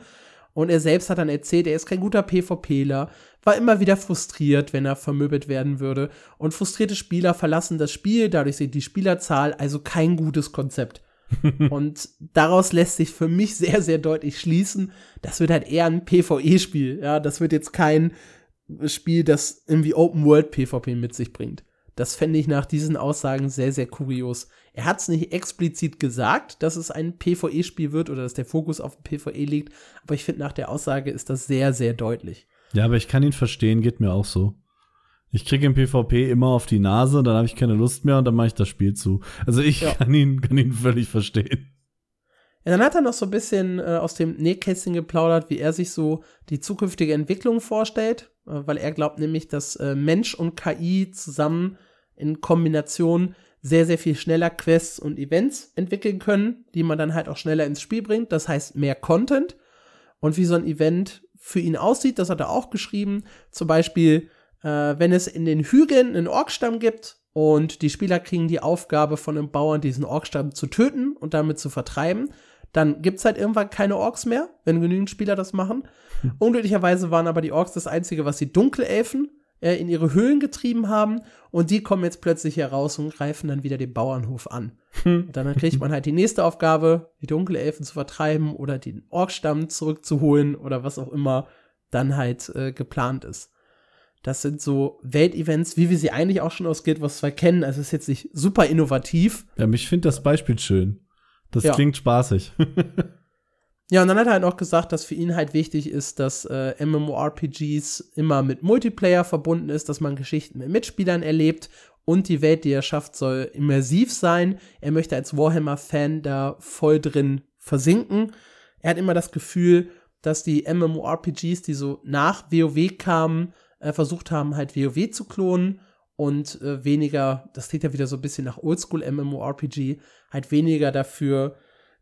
Und er selbst hat dann erzählt, er ist kein guter PvPler, war immer wieder frustriert, wenn er vermöbelt werden würde. Und frustrierte Spieler verlassen das Spiel, dadurch sind die Spielerzahl also kein gutes Konzept. und daraus lässt sich für mich sehr, sehr deutlich schließen, das wird halt eher ein PvE-Spiel. Ja, das wird jetzt kein Spiel, das irgendwie Open World PvP mit sich bringt. Das fände ich nach diesen Aussagen sehr, sehr kurios. Er hat es nicht explizit gesagt, dass es ein PvE-Spiel wird oder dass der Fokus auf PvE liegt, aber ich finde, nach der Aussage ist das sehr, sehr deutlich. Ja, aber ich kann ihn verstehen, geht mir auch so. Ich kriege im PvP immer auf die Nase, dann habe ich keine Lust mehr und dann mache ich das Spiel zu. Also ich ja. kann, ihn, kann ihn völlig verstehen. Ja, dann hat er noch so ein bisschen äh, aus dem Nähkästchen geplaudert, wie er sich so die zukünftige Entwicklung vorstellt, äh, weil er glaubt nämlich, dass äh, Mensch und KI zusammen in Kombination sehr, sehr viel schneller Quests und Events entwickeln können, die man dann halt auch schneller ins Spiel bringt. Das heißt mehr Content. Und wie so ein Event für ihn aussieht, das hat er auch geschrieben. Zum Beispiel äh, wenn es in den Hügeln einen Orkstamm gibt und die Spieler kriegen die Aufgabe von einem Bauern, diesen Orkstamm zu töten und damit zu vertreiben, dann gibt es halt irgendwann keine Orks mehr, wenn genügend Spieler das machen. Hm. Unglücklicherweise waren aber die Orks das Einzige, was die Dunkelelfen äh, in ihre Höhlen getrieben haben und die kommen jetzt plötzlich heraus und greifen dann wieder den Bauernhof an. Hm. Und dann kriegt man halt die nächste Aufgabe, die Dunkelelfen zu vertreiben oder den Orkstamm zurückzuholen oder was auch immer dann halt äh, geplant ist. Das sind so Weltevents, wie wir sie eigentlich auch schon aus Guild Wars 2 kennen. Also es ist jetzt nicht super innovativ. Ja, ich finde das Beispiel schön. Das ja. klingt spaßig. ja, und dann hat er halt auch gesagt, dass für ihn halt wichtig ist, dass äh, MMORPGs immer mit Multiplayer verbunden ist, dass man Geschichten mit Mitspielern erlebt und die Welt, die er schafft, soll immersiv sein. Er möchte als Warhammer-Fan da voll drin versinken. Er hat immer das Gefühl, dass die MMORPGs, die so nach WoW kamen, äh, versucht haben, halt WoW zu klonen und äh, weniger, das klingt ja wieder so ein bisschen nach Oldschool MMORPG, halt weniger dafür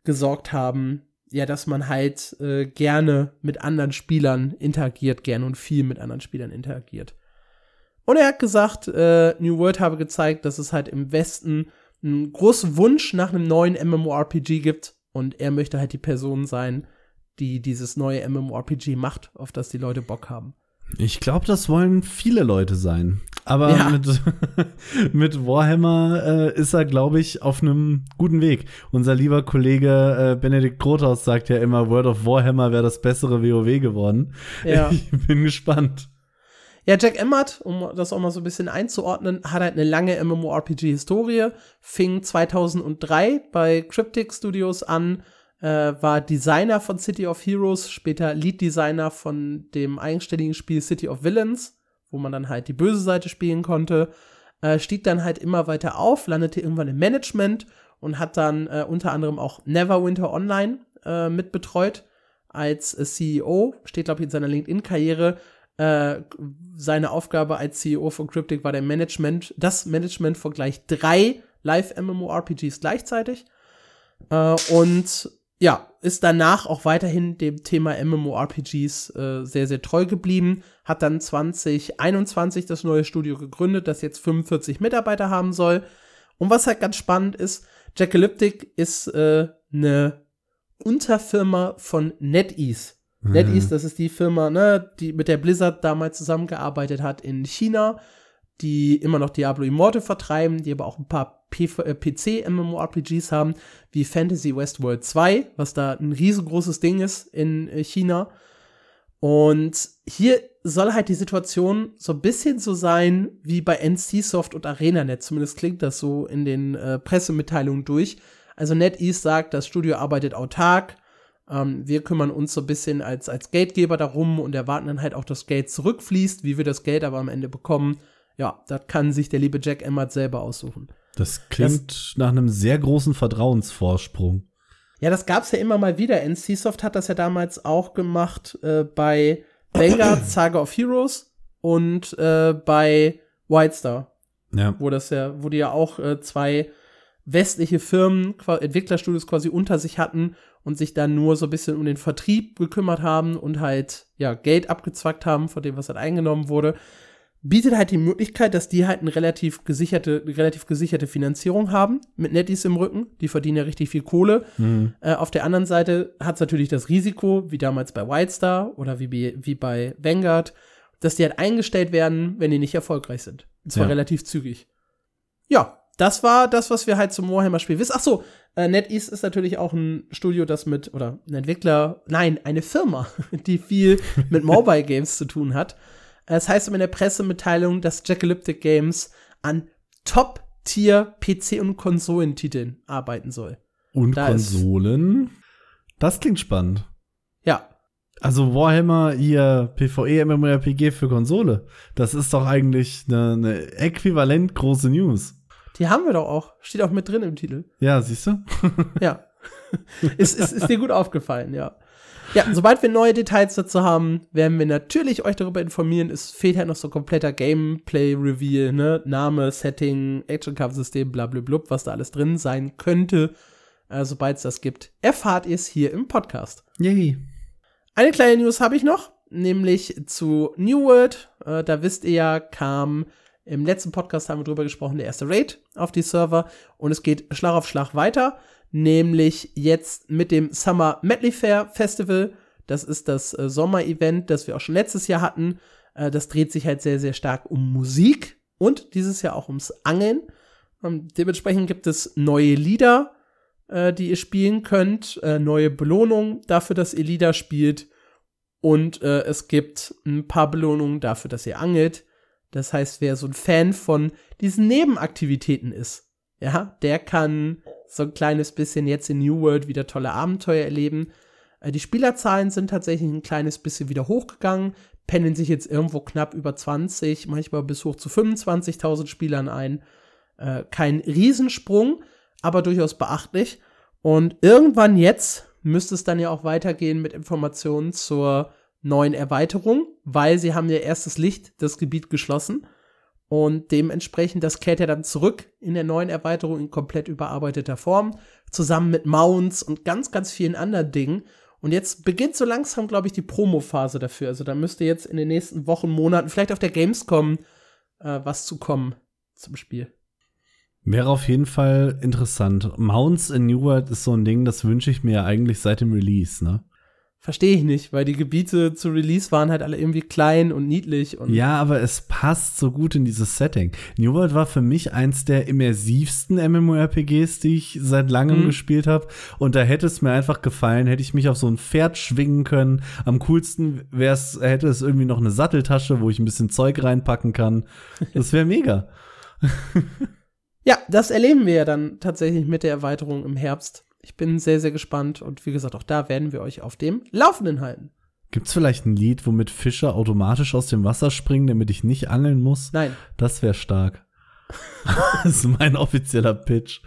gesorgt haben, ja, dass man halt äh, gerne mit anderen Spielern interagiert, gerne und viel mit anderen Spielern interagiert. Und er hat gesagt, äh, New World habe gezeigt, dass es halt im Westen einen großen Wunsch nach einem neuen MMORPG gibt und er möchte halt die Person sein, die dieses neue MMORPG macht, auf das die Leute Bock haben. Ich glaube, das wollen viele Leute sein. Aber ja. mit, mit Warhammer äh, ist er, glaube ich, auf einem guten Weg. Unser lieber Kollege äh, Benedikt Grothaus sagt ja immer, World of Warhammer wäre das bessere WoW geworden. Ja. Ich bin gespannt. Ja, Jack Emmert, um das auch mal so ein bisschen einzuordnen, hat halt eine lange MMORPG-Historie, fing 2003 bei Cryptic Studios an, äh, war Designer von City of Heroes, später Lead Designer von dem eigenständigen Spiel City of Villains, wo man dann halt die böse Seite spielen konnte. Äh, stieg dann halt immer weiter auf, landete irgendwann im Management und hat dann äh, unter anderem auch Neverwinter Online äh, mitbetreut als äh, CEO, steht glaube ich in seiner LinkedIn-Karriere. Äh, seine Aufgabe als CEO von Cryptic war der Management, das Management von gleich drei Live-MMORPGs gleichzeitig. Äh, und ja, ist danach auch weiterhin dem Thema MMORPGs äh, sehr, sehr treu geblieben. Hat dann 2021 das neue Studio gegründet, das jetzt 45 Mitarbeiter haben soll. Und was halt ganz spannend ist, Jackalyptic ist äh, eine Unterfirma von NetEase. Mhm. NetEase, das ist die Firma, ne, die mit der Blizzard damals zusammengearbeitet hat in China, die immer noch Diablo Immortal vertreiben, die aber auch ein paar PC-MMORPGs haben, wie Fantasy Westworld 2, was da ein riesengroßes Ding ist in äh, China. Und hier soll halt die Situation so ein bisschen so sein wie bei NCSoft und ArenaNet. Zumindest klingt das so in den äh, Pressemitteilungen durch. Also NetEase sagt, das Studio arbeitet autark. Ähm, wir kümmern uns so ein bisschen als, als Geldgeber darum und erwarten dann halt auch, dass Geld zurückfließt. Wie wir das Geld aber am Ende bekommen, ja, das kann sich der liebe Jack Emmert selber aussuchen. Das klingt das, nach einem sehr großen Vertrauensvorsprung. Ja, das gab es ja immer mal wieder. NCSoft hat das ja damals auch gemacht äh, bei Vanguard Saga of Heroes und äh, bei Wildstar. Ja. Wo das ja, wo die ja auch äh, zwei westliche Firmen, Entwicklerstudios quasi unter sich hatten und sich dann nur so ein bisschen um den Vertrieb gekümmert haben und halt ja Geld abgezwackt haben von dem, was halt eingenommen wurde bietet halt die Möglichkeit, dass die halt eine relativ gesicherte, relativ gesicherte Finanzierung haben mit Netties im Rücken. Die verdienen ja richtig viel Kohle. Mhm. Äh, auf der anderen Seite hat es natürlich das Risiko, wie damals bei Wildstar oder wie, wie bei Vanguard, dass die halt eingestellt werden, wenn die nicht erfolgreich sind. Und zwar ja. relativ zügig. Ja, das war das, was wir halt zum Warhammer-Spiel wissen. Ach so, äh, NetEase ist natürlich auch ein Studio, das mit, oder ein Entwickler, nein, eine Firma, die viel mit Mobile Games zu tun hat. Es heißt in der Pressemitteilung, dass Jackalyptic Games an Top-Tier-PC- und Konsolentiteln arbeiten soll. Und da Konsolen? Das klingt spannend. Ja. Also Warhammer hier PvE MMORPG für Konsole. Das ist doch eigentlich eine, eine äquivalent große News. Die haben wir doch auch. Steht auch mit drin im Titel. Ja, siehst du? ja. ist, ist, ist dir gut aufgefallen, ja. Ja, sobald wir neue Details dazu haben, werden wir natürlich euch darüber informieren. Es fehlt halt noch so kompletter Gameplay-Reveal, ne? Name, Setting, Action-Kampfsystem, blablabla, was da alles drin sein könnte. Äh, Sobald es das gibt, erfahrt ihr es hier im Podcast. Yay. Eine kleine News habe ich noch, nämlich zu New World. Äh, da wisst ihr ja, kam im letzten Podcast haben wir drüber gesprochen, der erste Raid auf die Server und es geht Schlag auf Schlag weiter nämlich jetzt mit dem Summer Medley Fair Festival. Das ist das äh, Sommer-Event, das wir auch schon letztes Jahr hatten. Äh, das dreht sich halt sehr, sehr stark um Musik und dieses Jahr auch ums Angeln. Ähm, dementsprechend gibt es neue Lieder, äh, die ihr spielen könnt, äh, neue Belohnungen dafür, dass ihr Lieder spielt. Und äh, es gibt ein paar Belohnungen dafür, dass ihr angelt. Das heißt, wer so ein Fan von diesen Nebenaktivitäten ist, ja, der kann so ein kleines bisschen jetzt in New World wieder tolle Abenteuer erleben. Äh, die Spielerzahlen sind tatsächlich ein kleines bisschen wieder hochgegangen, pendeln sich jetzt irgendwo knapp über 20, manchmal bis hoch zu 25.000 Spielern ein. Äh, kein Riesensprung, aber durchaus beachtlich. Und irgendwann jetzt müsste es dann ja auch weitergehen mit Informationen zur neuen Erweiterung, weil sie haben ja erstes Licht das Gebiet geschlossen. Und dementsprechend, das kehrt ja dann zurück in der neuen Erweiterung in komplett überarbeiteter Form, zusammen mit Mounts und ganz, ganz vielen anderen Dingen. Und jetzt beginnt so langsam, glaube ich, die Promo-Phase dafür. Also da müsste jetzt in den nächsten Wochen, Monaten, vielleicht auf der Gamescom äh, was zu kommen zum Spiel. Wäre auf jeden Fall interessant. Mounts in New World ist so ein Ding, das wünsche ich mir ja eigentlich seit dem Release, ne? Verstehe ich nicht, weil die Gebiete zu Release waren halt alle irgendwie klein und niedlich. Und ja, aber es passt so gut in dieses Setting. New World war für mich eins der immersivsten MMORPGs, die ich seit langem mhm. gespielt habe. Und da hätte es mir einfach gefallen, hätte ich mich auf so ein Pferd schwingen können. Am coolsten wär's, hätte es irgendwie noch eine Satteltasche, wo ich ein bisschen Zeug reinpacken kann. Das wäre mega. ja, das erleben wir ja dann tatsächlich mit der Erweiterung im Herbst. Ich bin sehr, sehr gespannt und wie gesagt, auch da werden wir euch auf dem Laufenden halten. Gibt's vielleicht ein Lied, womit Fische automatisch aus dem Wasser springen, damit ich nicht angeln muss? Nein. Das wäre stark. das ist mein offizieller Pitch.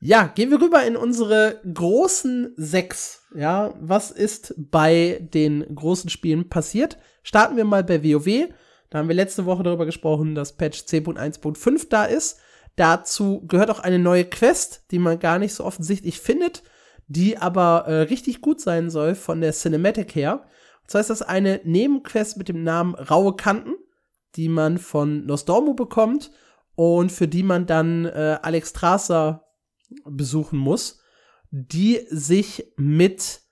ja, gehen wir rüber in unsere großen sechs. Ja, was ist bei den großen Spielen passiert? Starten wir mal bei WoW. Da haben wir letzte Woche darüber gesprochen, dass Patch 10.1.5 da ist. Dazu gehört auch eine neue Quest, die man gar nicht so offensichtlich findet, die aber äh, richtig gut sein soll von der Cinematic her. Und zwar ist das eine Nebenquest mit dem Namen Raue Kanten, die man von Nostormo bekommt und für die man dann äh, Alex Strasser besuchen muss, die sich mit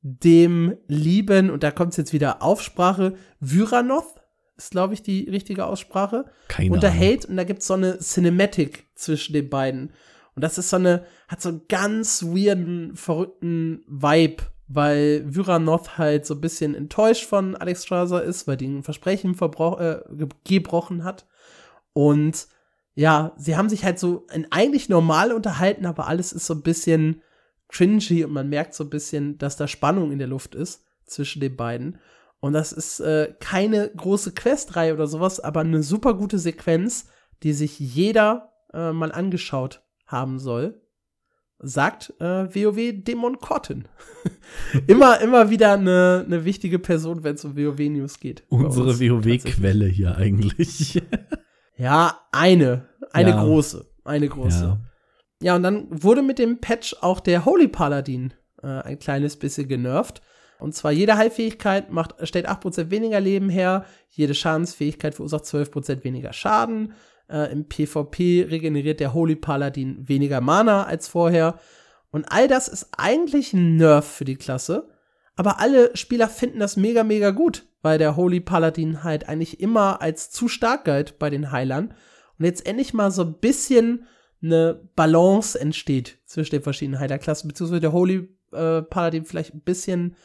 dem lieben, und da kommt es jetzt wieder Aufsprache, Vyranoth, ist glaube ich die richtige Aussprache, Keine unterhält Ahnung. und da gibt es so eine Cinematic zwischen den beiden. Und das ist so eine, hat so einen ganz weirden, verrückten Vibe, weil Vyranoth halt so ein bisschen enttäuscht von Alex Strasser ist, weil die ein Versprechen äh, gebrochen hat. Und ja, sie haben sich halt so in eigentlich normal unterhalten, aber alles ist so ein bisschen cringy und man merkt so ein bisschen, dass da Spannung in der Luft ist zwischen den beiden. Und das ist äh, keine große Questreihe oder sowas, aber eine super gute Sequenz, die sich jeder äh, mal angeschaut haben soll. Sagt äh, WoW Dämon Cotton. immer, immer wieder eine, eine wichtige Person, wenn es um WoW-News geht. Unsere uns, WoW-Quelle hier eigentlich. Ja, eine. Eine Ja. große. Eine große. ja. Ja, und dann wurde mit dem Patch auch der Holy Paladin äh, ein kleines bisschen genervt. Und zwar jede Heilfähigkeit macht, stellt 8% weniger Leben her, jede Schadensfähigkeit verursacht 12% weniger Schaden. Äh, Im PvP regeneriert der Holy Paladin weniger Mana als vorher. Und all das ist eigentlich ein Nerf für die Klasse. Aber alle Spieler finden das mega, mega gut, weil der Holy Paladin halt eigentlich immer als zu stark galt bei den Heilern. Und jetzt endlich mal so ein bisschen eine Balance entsteht zwischen den verschiedenen Heilerklassen, beziehungsweise der Holy äh, Paladin vielleicht ein bisschen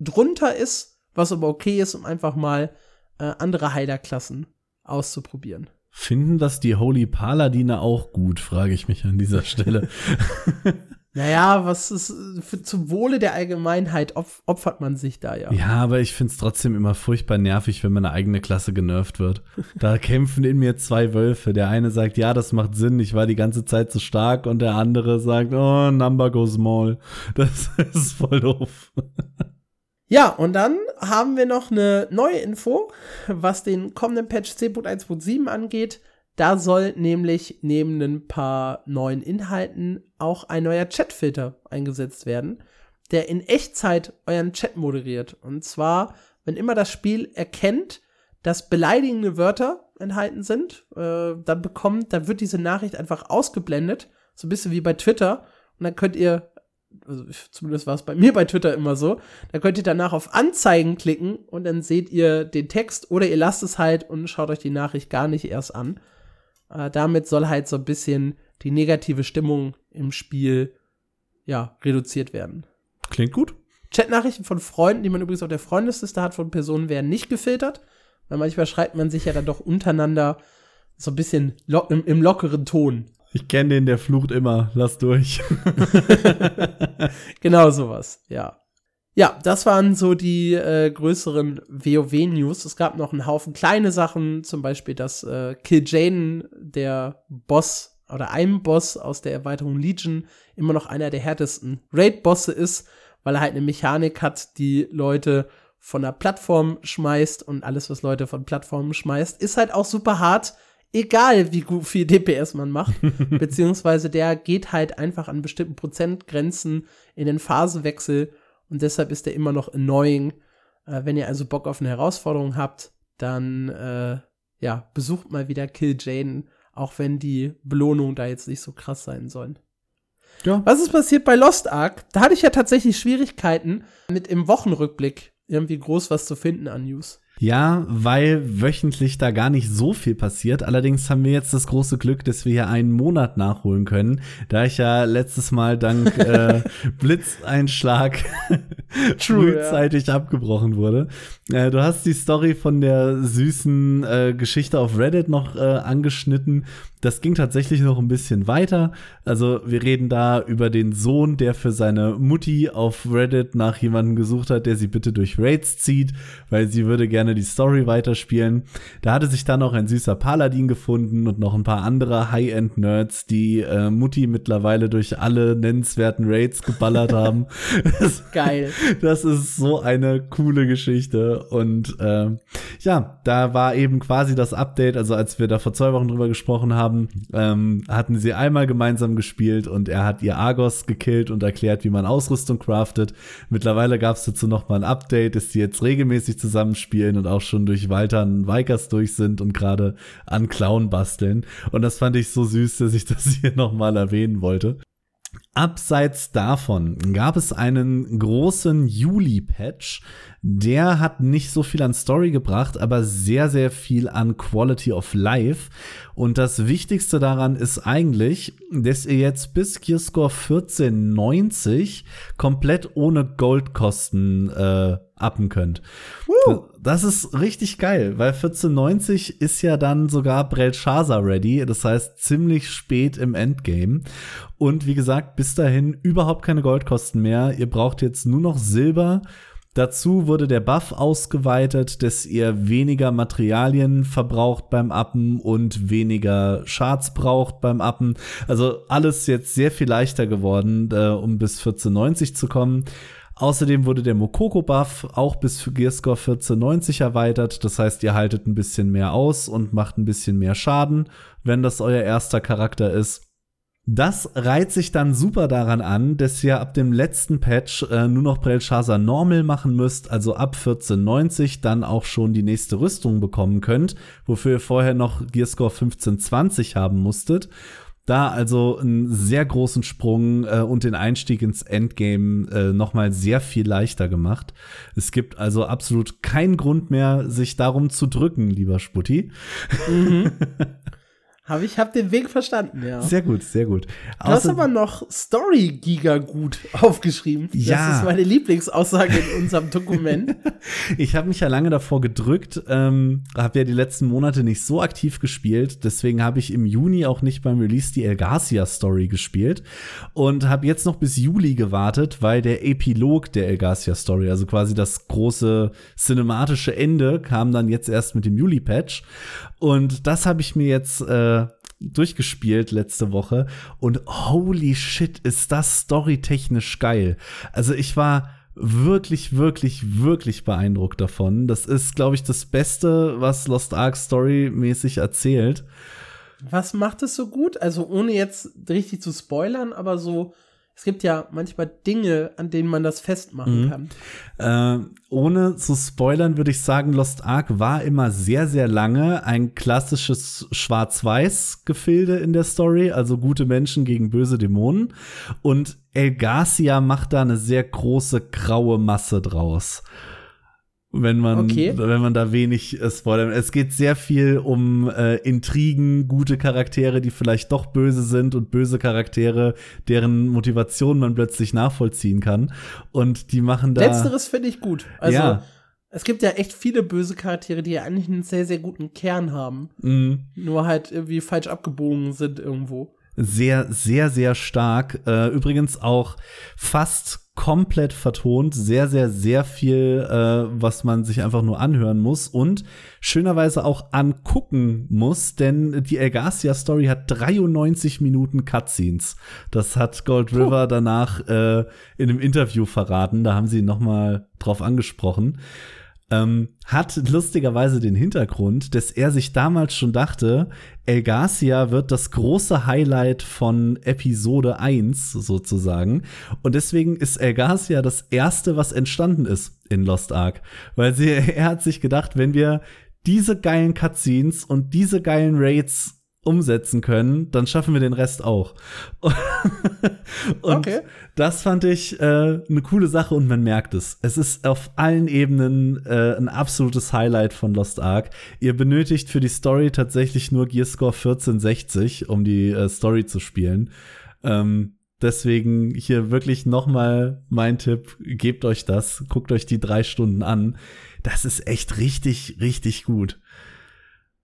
drunter ist, was aber okay ist, um einfach mal äh, andere Heilerklassen auszuprobieren. Finden das die Holy Paladine auch gut, frage ich mich an dieser Stelle. Naja, was ist für, zum Wohle der Allgemeinheit opf opfert man sich da ja. ja, aber ich finde es trotzdem immer furchtbar nervig, wenn meine eigene Klasse genervt wird. Da kämpfen in mir zwei Wölfe. Der eine sagt, ja, das macht Sinn, ich war die ganze Zeit zu stark. Und der andere sagt, oh, number goes small. Das ist voll doof. Ja, und dann haben wir noch eine neue Info, was den kommenden Patch 10.1.7 angeht. Da soll nämlich neben ein paar neuen Inhalten auch ein neuer Chatfilter eingesetzt werden, der in Echtzeit euren Chat moderiert. Und zwar, wenn immer das Spiel erkennt, dass beleidigende Wörter enthalten sind, äh, dann bekommt, dann wird diese Nachricht einfach ausgeblendet, so ein bisschen wie bei Twitter. Und dann könnt ihr also zumindest war es bei mir bei Twitter immer so, da könnt ihr danach auf Anzeigen klicken und dann seht ihr den Text oder ihr lasst es halt und schaut euch die Nachricht gar nicht erst an. Äh, damit soll halt so ein bisschen die negative Stimmung im Spiel ja, reduziert werden. Klingt gut. Chatnachrichten von Freunden, die man übrigens auf der Freundesliste hat von Personen, werden nicht gefiltert, weil manchmal schreibt man sich ja dann doch untereinander so ein bisschen lo im, im lockeren Ton. Ich kenne den, der flucht immer. Lass durch. Genau sowas, ja. Ja, das waren so die äh, größeren WoW-News. Es gab noch einen Haufen kleine Sachen, zum Beispiel, dass äh, Kill Jaden, der Boss oder ein Boss aus der Erweiterung Legion, immer noch einer der härtesten Raid-Bosse ist, weil er halt eine Mechanik hat, die Leute von der Plattform schmeißt und alles, was Leute von Plattformen schmeißt, ist halt auch super hart, egal wie gut viel DPS man macht. Beziehungsweise der geht halt einfach an bestimmten Prozentgrenzen in den Phasenwechsel und deshalb ist der immer noch annoying. Äh, wenn ihr also Bock auf eine Herausforderung habt, dann äh, ja, besucht mal wieder Kill Jaden, auch wenn die Belohnungen da jetzt nicht so krass sein sollen. Ja. Was ist passiert bei Lost Ark? Da hatte ich ja tatsächlich Schwierigkeiten, mit im Wochenrückblick irgendwie groß was zu finden an News. Ja, weil wöchentlich da gar nicht so viel passiert. Allerdings haben wir jetzt das große Glück, dass wir hier einen Monat nachholen können, da ich ja letztes Mal dank äh, Blitzeinschlag frühzeitig abgebrochen wurde. Äh, du hast die Story von der süßen äh, Geschichte auf Reddit noch äh, angeschnitten. Das ging tatsächlich noch ein bisschen weiter. Also wir reden da über den Sohn, der für seine Mutti auf Reddit nach jemandem gesucht hat, der sie bitte durch Raids zieht, weil sie würde gerne die Story weiterspielen. Da hatte sich dann auch ein süßer Paladin gefunden und noch ein paar andere High-End-Nerds, die äh, Mutti mittlerweile durch alle nennenswerten Raids geballert haben. Geil. Das ist so eine coole Geschichte. Und äh, ja, da war eben quasi das Update, also als wir da vor zwei Wochen drüber gesprochen haben, haben, ähm, hatten sie einmal gemeinsam gespielt und er hat ihr Argos gekillt und erklärt, wie man Ausrüstung craftet. Mittlerweile gab es dazu noch mal ein Update, dass die jetzt regelmäßig zusammenspielen und auch schon durch Walter und Vikers durch sind und gerade an Clown basteln. Und das fand ich so süß, dass ich das hier noch mal erwähnen wollte. Abseits davon gab es einen großen Juli-Patch. Der hat nicht so viel an Story gebracht, aber sehr, sehr viel an Quality of Life. Und das Wichtigste daran ist eigentlich, dass ihr jetzt bis Gearscore 1490 komplett ohne Goldkosten äh, appen könnt. Uh. Das ist richtig geil, weil 1490 ist ja dann sogar Belshazzar ready, das heißt ziemlich spät im Endgame. Und wie gesagt, bis dahin überhaupt keine Goldkosten mehr. Ihr braucht jetzt nur noch Silber Dazu wurde der Buff ausgeweitet, dass ihr weniger Materialien verbraucht beim Appen und weniger Shards braucht beim Appen. Also alles jetzt sehr viel leichter geworden, äh, um bis 1490 zu kommen. Außerdem wurde der Mokoko-Buff auch bis für Gearscore 1490 erweitert. Das heißt, ihr haltet ein bisschen mehr aus und macht ein bisschen mehr Schaden, wenn das euer erster Charakter ist. Das reiht sich dann super daran an, dass ihr ab dem letzten Patch äh, nur noch Belshazzar Normal machen müsst, also ab 1490 dann auch schon die nächste Rüstung bekommen könnt, wofür ihr vorher noch Gearscore 1520 haben musstet. Da also einen sehr großen Sprung äh, und den Einstieg ins Endgame äh, nochmal sehr viel leichter gemacht. Es gibt also absolut keinen Grund mehr, sich darum zu drücken, lieber Sputti. Mhm. Hab ich hab den Weg verstanden, ja. Sehr gut, sehr gut. Du Außer hast aber noch Story Giga gut aufgeschrieben. Ja. Das ist meine Lieblingsaussage in unserem Dokument. ich habe mich ja lange davor gedrückt, ähm, habe ja die letzten Monate nicht so aktiv gespielt, deswegen habe ich im Juni auch nicht beim Release die El Garcia Story gespielt und habe jetzt noch bis Juli gewartet, weil der Epilog der El Garcia Story, also quasi das große cinematische Ende, kam dann jetzt erst mit dem Juli Patch und das habe ich mir jetzt äh, durchgespielt letzte Woche und holy shit, ist das storytechnisch geil. Also ich war wirklich, wirklich, wirklich beeindruckt davon. Das ist, glaube ich, das Beste, was Lost Ark storymäßig erzählt. Was macht es so gut? Also ohne jetzt richtig zu spoilern, aber so es gibt ja manchmal Dinge, an denen man das festmachen mhm. kann. Äh, ohne zu spoilern würde ich sagen, Lost Ark war immer sehr, sehr lange ein klassisches Schwarz-Weiß-Gefilde in der Story, also gute Menschen gegen böse Dämonen. Und El Garcia macht da eine sehr große graue Masse draus wenn man, okay. wenn man da wenig äh, spoilert. Es geht sehr viel um äh, Intrigen, gute Charaktere, die vielleicht doch böse sind und böse Charaktere, deren Motivation man plötzlich nachvollziehen kann. Und die machen da. Letzteres finde ich gut. Also, ja. es gibt ja echt viele böse Charaktere, die ja eigentlich einen sehr, sehr guten Kern haben. Mhm. Nur halt irgendwie falsch abgebogen sind irgendwo sehr, sehr, sehr stark. Äh, übrigens auch fast komplett vertont, sehr, sehr, sehr viel, äh, was man sich einfach nur anhören muss und schönerweise auch angucken muss, denn die El Garcia Story hat 93 Minuten Cutscenes. Das hat Gold River danach äh, in einem Interview verraten. Da haben sie noch mal drauf angesprochen ähm, hat lustigerweise den Hintergrund, dass er sich damals schon dachte, El Garcia wird das große Highlight von Episode 1 sozusagen. Und deswegen ist El Garcia das erste, was entstanden ist in Lost Ark. Weil sie, er hat sich gedacht, wenn wir diese geilen Cutscenes und diese geilen Raids umsetzen können, dann schaffen wir den Rest auch. und okay. das fand ich äh, eine coole Sache und man merkt es. Es ist auf allen Ebenen äh, ein absolutes Highlight von Lost Ark. Ihr benötigt für die Story tatsächlich nur Gearscore 1460, um die äh, Story zu spielen. Ähm, deswegen hier wirklich noch mal mein Tipp: Gebt euch das, guckt euch die drei Stunden an. Das ist echt richtig, richtig gut.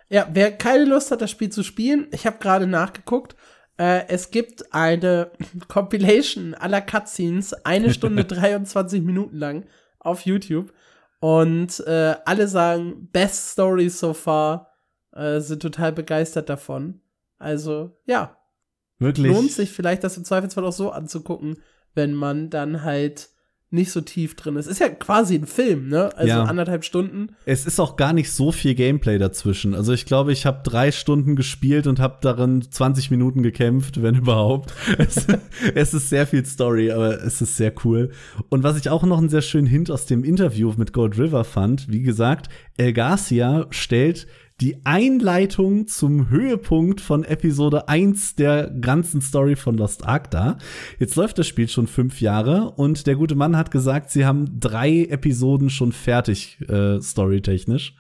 Ja, wer keine Lust hat, das Spiel zu spielen, ich habe gerade nachgeguckt. Äh, es gibt eine Compilation aller Cutscenes, eine Stunde 23 Minuten lang auf YouTube. Und äh, alle sagen, best story so far, äh, sind total begeistert davon. Also, ja. Wirklich. Lohnt sich vielleicht, das im Zweifelsfall auch so anzugucken, wenn man dann halt nicht so tief drin ist. Ist ja quasi ein Film, ne? Also Ja. anderthalb Stunden. Es ist auch gar nicht so viel Gameplay dazwischen. Also ich glaube, ich habe drei Stunden gespielt und habe darin 20 Minuten gekämpft, wenn überhaupt. Es, es ist sehr viel Story, aber es ist sehr cool. Und was ich auch noch einen sehr schönen Hint aus dem Interview mit Gold River fand, wie gesagt, El Garcia stellt die Einleitung zum Höhepunkt von Episode 1 der ganzen Story von Lost Ark dar. Jetzt läuft das Spiel schon fünf Jahre und der gute Mann hat gesagt, sie haben drei Episoden schon fertig, äh, storytechnisch.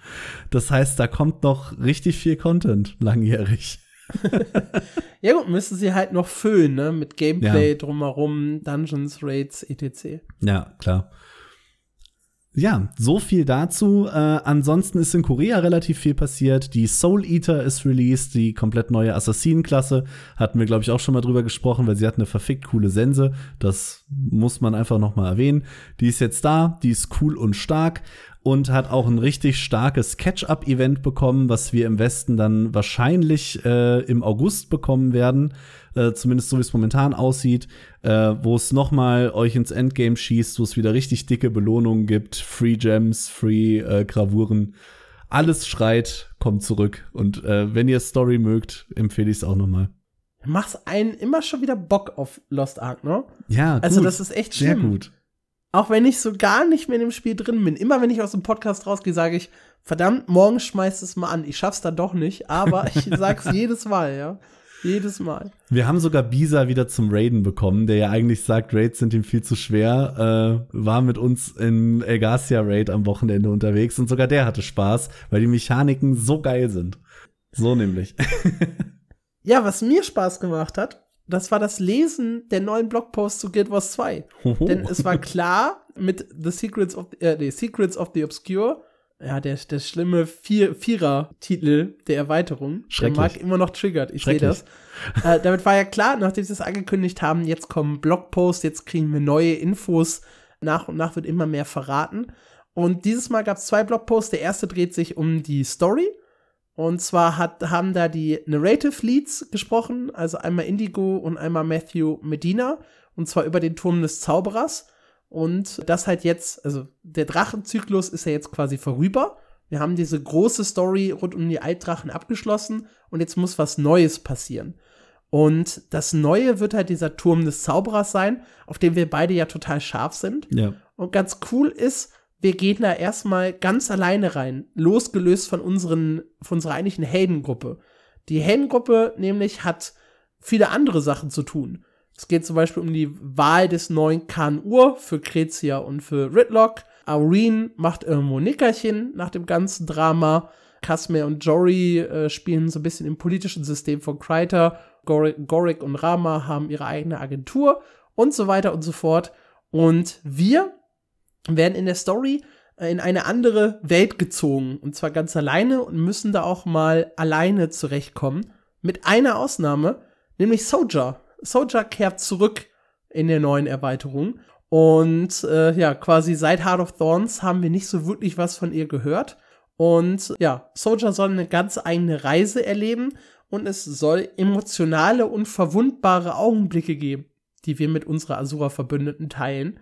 Das heißt, da kommt noch richtig viel Content langjährig. Ja gut, müssen sie halt noch füllen, ne? Mit Gameplay Ja. drumherum, Dungeons, Raids, etc. Ja, klar. Ja, so viel dazu. Äh, ansonsten ist in Korea relativ viel passiert. Die Soul Eater ist released, die komplett neue Assassinenklasse. Hatten wir, glaube ich, auch schon mal drüber gesprochen, weil sie hat eine verfickt coole Sense. Das muss man einfach noch mal erwähnen. Die ist jetzt da, die ist cool und stark und hat auch ein richtig starkes Catch-up-Event bekommen, was wir im Westen dann wahrscheinlich äh, im August bekommen werden, äh, zumindest so wie es momentan aussieht, äh, wo es noch mal euch ins Endgame schießt, wo es wieder richtig dicke Belohnungen gibt, Free Gems, Free äh, Gravuren, alles schreit, kommt zurück und äh, wenn ihr Story mögt, empfehle ich es auch noch mal. Machst einen immer schon wieder Bock auf Lost Ark, ne? Ja, Also gut, das ist echt sehr schlimm. gut. Auch wenn ich so gar nicht mehr in dem Spiel drin bin. Immer wenn ich aus dem Podcast rausgehe, sage ich, verdammt, morgen schmeißt es mal an. Ich schaff's dann doch nicht, aber ich sag's jedes Mal, ja. Jedes Mal. Wir haben sogar Bisa wieder zum Raiden bekommen, der ja eigentlich sagt, Raids sind ihm viel zu schwer, äh, war mit uns im El Garcia Raid am Wochenende unterwegs und sogar der hatte Spaß, weil die Mechaniken so geil sind. So nämlich. Ja, was mir Spaß gemacht hat, das war das Lesen der neuen Blogposts zu Guild Wars 2. Denn es war klar, mit The Secrets of, äh, nee, Secrets of the Obscure, ja, der, der schlimme Vier, Vierer-Titel der Erweiterung, der mag immer noch triggert, ich sehe das. Äh, damit war ja klar, nachdem sie es angekündigt haben, jetzt kommen Blogposts, jetzt kriegen wir neue Infos, nach und nach wird immer mehr verraten. Und dieses Mal gab es zwei Blogposts. Der erste dreht sich um die Story. Und zwar hat, haben da die Narrative Leads gesprochen, also einmal Indigo und einmal Matthew Medina, und zwar über den Turm des Zauberers. Und das halt jetzt, also der Drachenzyklus ist ja jetzt quasi vorüber. Wir haben diese große Story rund um die Altdrachen abgeschlossen und jetzt muss was Neues passieren. Und das Neue wird halt dieser Turm des Zauberers sein, auf dem wir beide ja total scharf sind. Ja. Und ganz cool ist, wir gehen da erstmal ganz alleine rein, losgelöst von, unseren, von unserer eigentlichen Heldengruppe. Die Heldengruppe nämlich hat viele andere Sachen zu tun. Es geht zum Beispiel um die Wahl des neuen Khan Ur für Krezia und für Ridlock. Aureen macht irgendwo Nickerchen nach dem ganzen Drama. Kasmer und Jory äh, spielen so ein bisschen im politischen System von Kreiter. Gorik und Rama haben ihre eigene Agentur und so weiter und so fort. Und wir werden in der Story äh, in eine andere Welt gezogen. Und zwar ganz alleine und müssen da auch mal alleine zurechtkommen. Mit einer Ausnahme, nämlich Soldier. Soldier kehrt zurück in der neuen Erweiterung. Und äh, ja, quasi seit Heart of Thorns haben wir nicht so wirklich was von ihr gehört. Und ja, Soldier soll eine ganz eigene Reise erleben und es soll emotionale und verwundbare Augenblicke geben, die wir mit unserer Asura-Verbündeten teilen.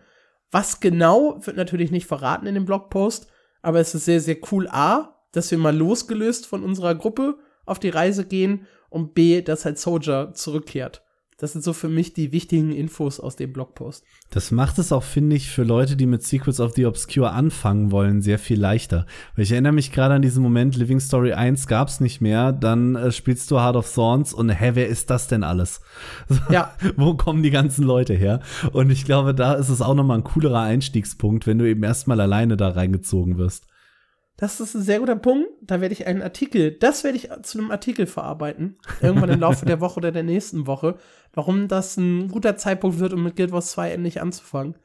Was genau wird natürlich nicht verraten in dem Blogpost, aber es ist sehr, sehr cool A, dass wir mal losgelöst von unserer Gruppe auf die Reise gehen und B, dass halt Soldier zurückkehrt. Das sind so für mich die wichtigen Infos aus dem Blogpost. Das macht es auch, finde ich, für Leute, die mit Secrets of the Obscure anfangen wollen, sehr viel leichter. Weil ich erinnere mich gerade an diesen Moment, Living Story 1 gab's nicht mehr, dann äh, spielst du Heart of Thorns und hä, wer ist das denn alles? Ja. Wo kommen die ganzen Leute her? Und ich glaube, da ist es auch nochmal ein coolerer Einstiegspunkt, wenn du eben erstmal alleine da reingezogen wirst. Das ist ein sehr guter Punkt. Da werde ich einen Artikel, das werde ich zu einem Artikel verarbeiten. Irgendwann im Laufe der Woche oder der nächsten Woche. Warum das ein guter Zeitpunkt wird, um mit Guild Wars 2 endlich anzufangen.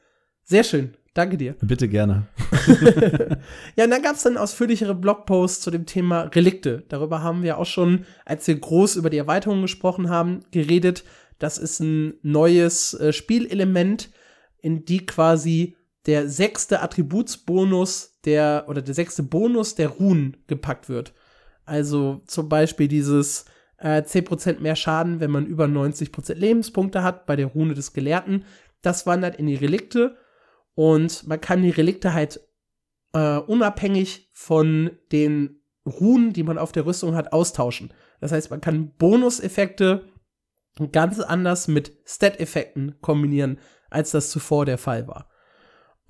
Sehr schön. Danke dir. Bitte gerne. ja, und dann gab es dann ausführlichere Blogposts zu dem Thema Relikte. Darüber haben wir auch schon, als wir groß über die Erweiterung gesprochen haben, geredet. Das ist ein neues äh, Spielelement, in die quasi der sechste Attributsbonus der oder der sechste Bonus der Runen gepackt wird. Also zum Beispiel dieses äh, 10% mehr Schaden, wenn man über 90% Lebenspunkte hat bei der Rune des Gelehrten. Das wandert in die Relikte und man kann die Relikte halt äh, unabhängig von den Runen, die man auf der Rüstung hat, austauschen. Das heißt, man kann Bonuseffekte ganz anders mit Stat-Effekten kombinieren, als das zuvor der Fall war.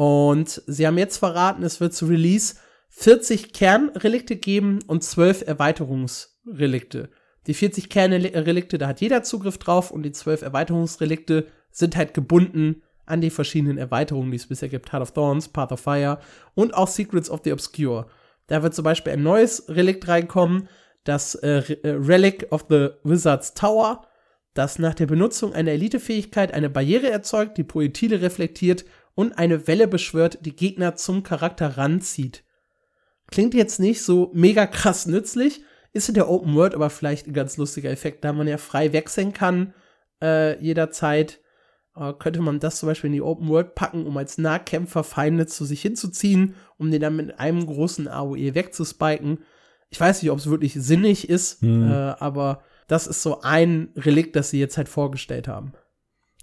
Und sie haben jetzt verraten, es wird zu Release 40 Kernrelikte geben und 12 Erweiterungsrelikte. Die 40 Kernrelikte, da hat jeder Zugriff drauf und die 12 Erweiterungsrelikte sind halt gebunden an die verschiedenen Erweiterungen, die es bisher gibt. Heart of Thorns, Path of Fire und auch Secrets of the Obscure. Da wird zum Beispiel ein neues Relikt reinkommen, das äh, äh Relic of the Wizard's Tower, das nach der Benutzung einer Elitefähigkeit eine Barriere erzeugt, die Projektile reflektiert und eine Welle beschwört, die Gegner zum Charakter ranzieht. Klingt jetzt nicht so mega krass nützlich, ist in der Open World aber vielleicht ein ganz lustiger Effekt, da man ja frei wechseln kann äh, jederzeit. Äh, könnte man das zum Beispiel in die Open World packen, um als Nahkämpfer Feinde zu sich hinzuziehen, um den dann mit einem großen AOE wegzuspiken. Ich weiß nicht, ob es wirklich sinnig ist, hm. äh, aber das ist so ein Relikt, das sie jetzt halt vorgestellt haben.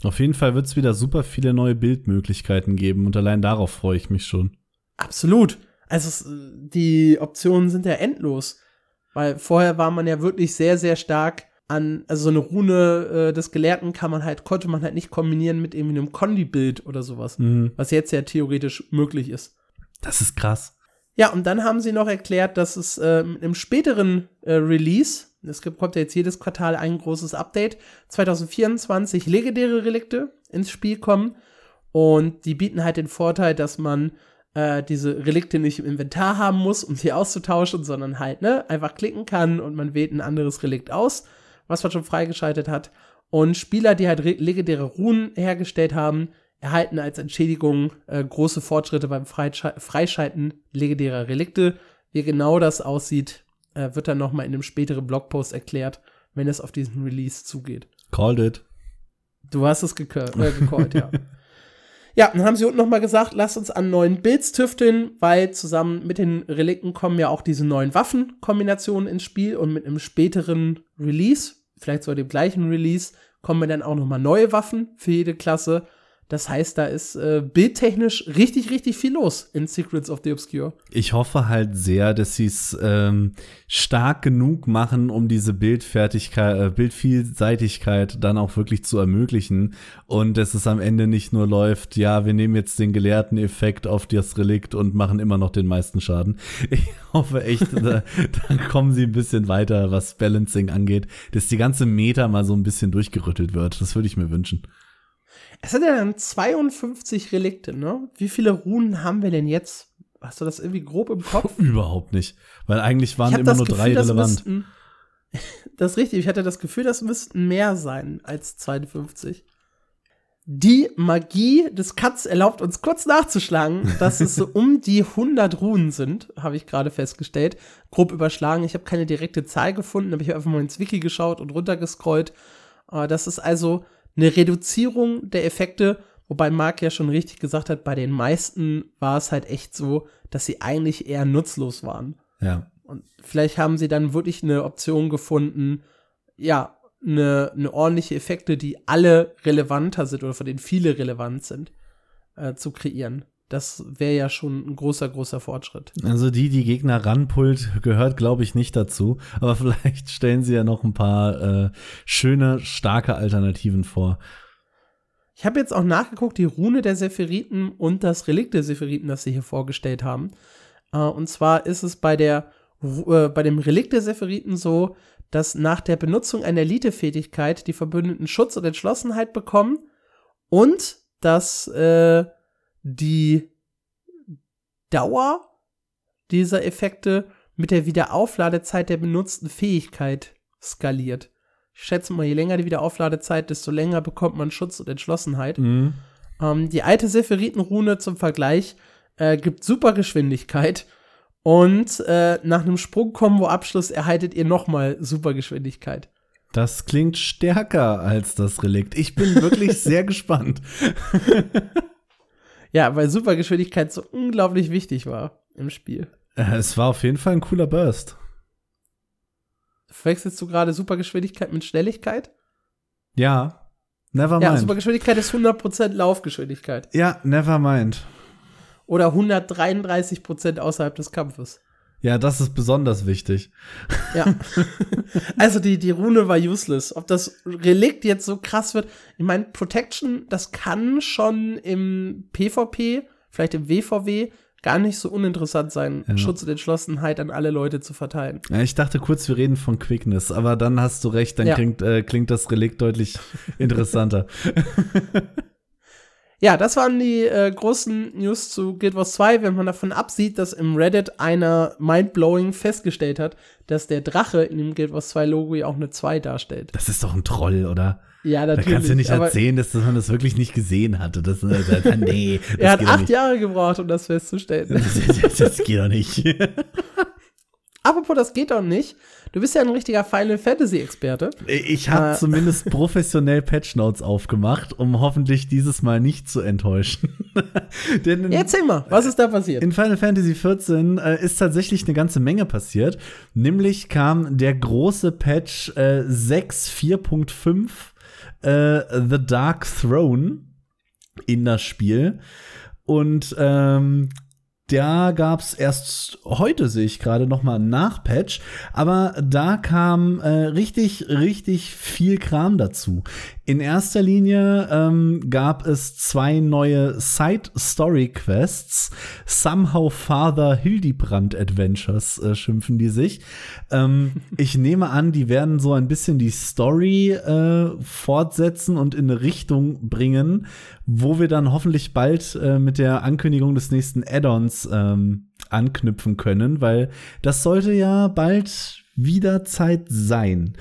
Auf jeden Fall wird es wieder super viele neue Bildmöglichkeiten geben und allein darauf freue ich mich schon. Absolut. Also die Optionen sind ja endlos. Weil vorher war man ja wirklich sehr, sehr stark an, also so eine Rune äh, des Gelehrten kann man halt, konnte man halt nicht kombinieren mit irgendwie einem Kondi-Bild oder sowas. Mhm. Was jetzt ja theoretisch möglich ist. Das ist krass. Ja, und dann haben sie noch erklärt, dass es äh, einem späteren äh, Release es kommt ja jetzt jedes Quartal ein großes Update. 2024 legendäre Relikte ins Spiel kommen. Und die bieten halt den Vorteil, dass man äh, diese Relikte nicht im Inventar haben muss, um sie auszutauschen, sondern halt, ne, einfach klicken kann und man wählt ein anderes Relikt aus, was man schon freigeschaltet hat. Und Spieler, die halt legendäre Runen hergestellt haben, erhalten als Entschädigung äh, große Fortschritte beim Freischalten legendärer Relikte. Wie genau das aussieht, äh, wird dann noch mal in einem späteren Blogpost erklärt, wenn es auf diesen Release zugeht. Called it. Du hast es gecallt, äh, gecallt ja. Ja, dann haben sie unten noch mal gesagt, lasst uns an neuen Builds tüfteln, weil zusammen mit den Relikten kommen ja auch diese neuen Waffenkombinationen ins Spiel und mit einem späteren Release, vielleicht sogar dem gleichen Release, kommen dann auch noch mal neue Waffen für jede Klasse. Das heißt, da ist äh, bildtechnisch richtig, richtig viel los in Secrets of the Obscure. Ich hoffe halt sehr, dass sie es ähm, stark genug machen, um diese Bildfertigkeit, äh, Bildvielseitigkeit dann auch wirklich zu ermöglichen und dass es am Ende nicht nur läuft, ja, wir nehmen jetzt den gelehrten Effekt auf das Relikt und machen immer noch den meisten Schaden. Ich hoffe echt, da, da kommen sie ein bisschen weiter, was Balancing angeht, dass die ganze Meta mal so ein bisschen durchgerüttelt wird. Das würde ich mir wünschen. Es sind ja dann 52 Relikte, ne? Wie viele Runen haben wir denn jetzt? Hast du das irgendwie grob im Kopf? Überhaupt nicht. Weil eigentlich waren immer nur Gefühl, drei relevant. Das, müssten, das ist richtig. Ich hatte das Gefühl, das müssten mehr sein als 52. Die Magie des Cuts erlaubt uns kurz nachzuschlagen, dass es so um die 100 Runen sind, habe ich gerade festgestellt. Grob überschlagen. Ich habe keine direkte Zahl gefunden, habe ich einfach mal ins Wiki geschaut und runtergescrollt. Äh, das ist also eine Reduzierung der Effekte, wobei Mark ja schon richtig gesagt hat, bei den meisten war es halt echt so, dass sie eigentlich eher nutzlos waren. Ja. Und vielleicht haben sie dann wirklich eine Option gefunden, ja, eine, eine ordentliche Effekte, die alle relevanter sind oder von denen viele relevant sind, äh, zu kreieren. Das wäre ja schon ein großer, großer Fortschritt. Also die, die Gegner ranpult, gehört, glaube ich, nicht dazu. Aber vielleicht stellen sie ja noch ein paar äh, schöne, starke Alternativen vor. Ich habe jetzt auch nachgeguckt, die Rune der Sephiriten und das Relikt der Sephiriten, das sie hier vorgestellt haben. Äh, und zwar ist es bei der äh, bei dem Relikt der Sephiriten so, dass nach der Benutzung einer Elite-Fähigkeit die Verbündeten Schutz und Entschlossenheit bekommen und dass äh, die Dauer dieser Effekte mit der Wiederaufladezeit der benutzten Fähigkeit skaliert. Ich schätze mal, je länger die Wiederaufladezeit, desto länger bekommt man Schutz und Entschlossenheit. Mhm. Ähm, die alte Sephiroten-Rune zum Vergleich äh, gibt super Geschwindigkeit. Und äh, nach einem Sprung-Kombo-Abschluss erhaltet ihr nochmal super Geschwindigkeit. Das klingt stärker als das Relikt. Ich bin wirklich sehr gespannt. ja, weil Supergeschwindigkeit so unglaublich wichtig war im Spiel. Äh, es war auf jeden Fall ein cooler Burst. Verwechselst du gerade Supergeschwindigkeit mit Schnelligkeit? Ja. Never mind. Ja, Supergeschwindigkeit ist 100% Laufgeschwindigkeit. Ja, never mind. Oder 133% außerhalb des Kampfes. Ja, das ist besonders wichtig. Ja. Also die, die Rune war useless. Ob das Relikt jetzt so krass wird, ich meine, Protection, das kann schon im PvP, vielleicht im WVW, gar nicht so uninteressant sein, ja. Schutz und Entschlossenheit an alle Leute zu verteilen. Ja, ich dachte kurz, wir reden von Quickness, aber dann hast du recht, dann ja. klingt, äh, klingt das Relikt deutlich interessanter. Ja, das waren die äh, großen News zu Guild Wars 2, wenn man davon absieht, dass im Reddit einer Mindblowing festgestellt hat, dass der Drache in dem Guild Wars 2 Logo ja auch eine 2 darstellt. Das ist doch ein Troll, oder? Ja, natürlich. Da kannst du nicht erzählen, dass, man das wirklich nicht gesehen hatte. Das, das, das nee, das er hat acht Jahre gebraucht, um das festzustellen. Das, das geht doch nicht. Apropos, das geht doch nicht. Du bist ja ein richtiger Final Fantasy Experte. Ich habe äh. zumindest professionell Patch Notes aufgemacht, um hoffentlich dieses Mal nicht zu enttäuschen. Denn in, Erzähl mal, was ist da passiert? In Final Fantasy XIV äh, ist tatsächlich eine ganze Menge passiert. Nämlich kam der große Patch äh, 6.4.5 äh, The Dark Throne in das Spiel. Und ähm, da gab es erst heute, sehe ich gerade, noch mal einen Nachpatch. Aber da kam äh, richtig, richtig viel Kram dazu. In erster Linie ähm, gab es zwei neue Side-Story-Quests. Somehow Father Hildebrand Adventures äh, schimpfen die sich. Ähm, ich nehme an, die werden so ein bisschen die Story äh, fortsetzen und in eine Richtung bringen, wo wir dann hoffentlich bald äh, mit der Ankündigung des nächsten Add-ons ähm, anknüpfen können, weil das sollte ja bald wieder Zeit sein.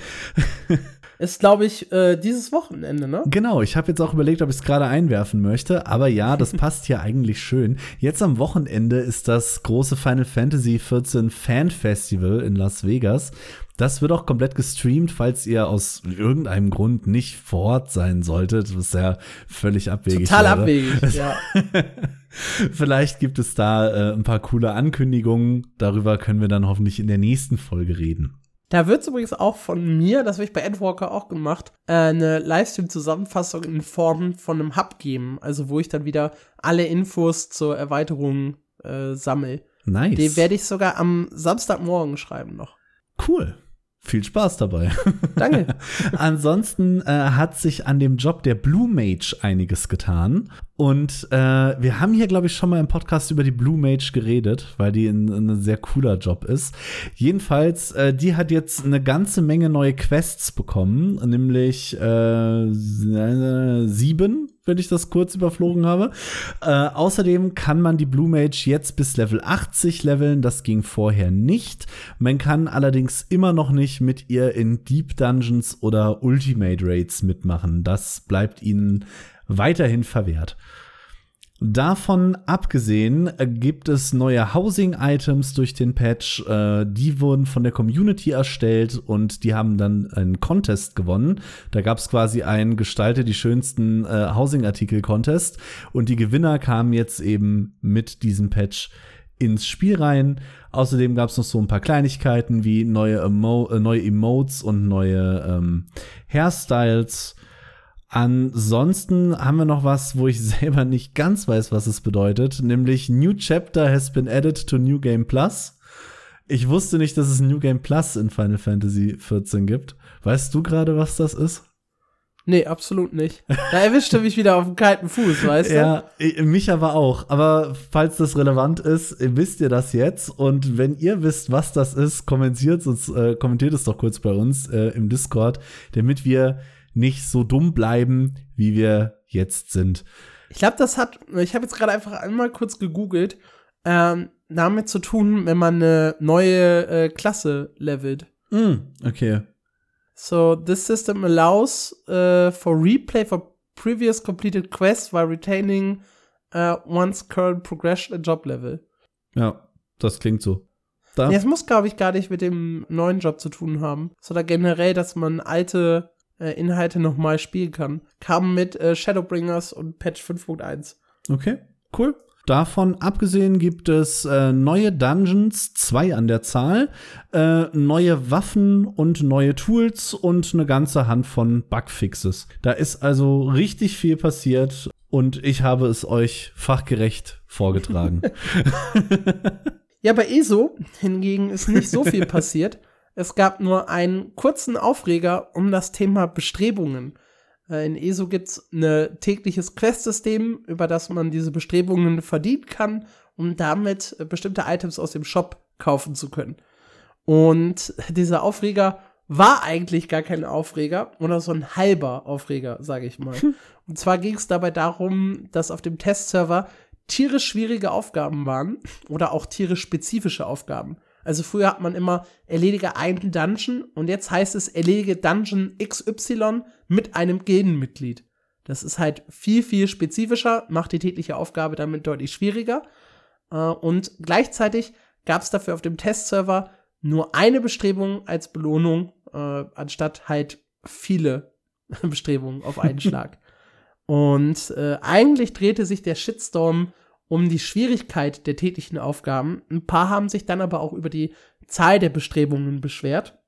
Ist, glaube ich, äh, dieses Wochenende, ne? Genau, ich habe jetzt auch überlegt, ob ich es gerade einwerfen möchte, aber ja, das passt hier eigentlich schön. Jetzt am Wochenende ist das große Final Fantasy XIV Fan Festival in Las Vegas. Das wird auch komplett gestreamt, falls ihr aus irgendeinem Grund nicht vor Ort sein solltet, was ja völlig abwegig Total wäre. abwegig, ja. Vielleicht gibt es da äh, ein paar coole Ankündigungen. Darüber können wir dann hoffentlich in der nächsten Folge reden. Da wird es übrigens auch von mir, das habe ich bei Endwalker auch gemacht, äh, eine Livestream-Zusammenfassung in Form von einem Hub geben. Also wo ich dann wieder alle Infos zur Erweiterung äh, sammle. Nice. Den werde ich sogar am Samstagmorgen schreiben noch. Cool. Viel Spaß dabei. Danke. Ansonsten äh, hat sich an dem Job der Blue Mage einiges getan. Und äh, wir haben hier, glaube ich, schon mal im Podcast über die Blue Mage geredet, weil die ein, ein sehr cooler Job ist. Jedenfalls, äh, die hat jetzt eine ganze Menge neue Quests bekommen, nämlich äh, sieben, wenn ich das kurz überflogen habe. Äh, außerdem kann man die Blue Mage jetzt bis Level 80 leveln. Das ging vorher nicht. Man kann allerdings immer noch nicht mit ihr in Deep Dungeons oder Ultimate Raids mitmachen. Das bleibt ihnen weiterhin verwehrt. Davon abgesehen äh, gibt es neue Housing-Items durch den Patch. Äh, die wurden von der Community erstellt und die haben dann einen Contest gewonnen. Da gab es quasi einen Gestalte die schönsten äh, Housing-Artikel-Contest und die Gewinner kamen jetzt eben mit diesem Patch ins Spiel rein. Außerdem gab es noch so ein paar Kleinigkeiten wie neue, Emo neue Emotes und neue ähm, Hairstyles. Ansonsten haben wir noch was, wo ich selber nicht ganz weiß, was es bedeutet, nämlich New Chapter has been added to New Game Plus. Ich wusste nicht, dass es New Game Plus in Final Fantasy 14 gibt. Weißt du gerade, was das ist? Nee, absolut nicht. Da erwischte mich wieder auf dem kalten Fuß, weißt du? Ja, mich aber auch. Aber falls das relevant ist, wisst ihr das jetzt. Und wenn ihr wisst, was das ist, kommentiert es, äh, kommentiert es doch kurz bei uns äh, im Discord, damit wir nicht so dumm bleiben, wie wir jetzt sind. Ich glaube, das hat, ich habe jetzt gerade einfach einmal kurz gegoogelt, ähm, damit zu tun, wenn man eine neue äh, Klasse levelt. Mm, okay. So, this system allows uh, for replay for previous completed quest while retaining uh, one's current progression and job level. Ja, das klingt so. Da. Ja, es muss, glaube ich, gar nicht mit dem neuen Job zu tun haben, sondern generell, dass man alte äh, Inhalte nochmal spielen kann. Kam mit äh, Shadowbringers und Patch 5.1. Okay, cool. Davon abgesehen gibt es äh, neue Dungeons, zwei an der Zahl, äh, neue Waffen und neue Tools und eine ganze Hand von Bugfixes. Da ist also richtig viel passiert und ich habe es euch fachgerecht vorgetragen. ja, bei ESO hingegen ist nicht so viel passiert. Es gab nur einen kurzen Aufreger um das Thema Bestrebungen. Äh, in ESO gibt es ein tägliches Quest-System, über das man diese Bestrebungen verdienen kann, um damit äh, bestimmte Items aus dem Shop kaufen zu können. Und dieser Aufreger war eigentlich gar kein Aufreger oder so ein halber Aufreger, sage ich mal. Und zwar ging es dabei darum, dass auf dem Testserver tierisch schwierige Aufgaben waren oder auch tierisch spezifische Aufgaben. Also früher hat man immer erledige einen Dungeon und jetzt heißt es erledige Dungeon XY mit einem Gildenmitglied. Das ist halt viel, viel spezifischer, macht die tägliche Aufgabe damit deutlich schwieriger. Äh, und gleichzeitig gab es dafür auf dem Testserver nur eine Bestrebung als Belohnung, äh, anstatt halt viele Bestrebungen auf einen Schlag. Und äh, eigentlich drehte sich der Shitstorm um die Schwierigkeit der täglichen Aufgaben. Ein paar haben sich dann aber auch über die Zahl der Bestrebungen beschwert,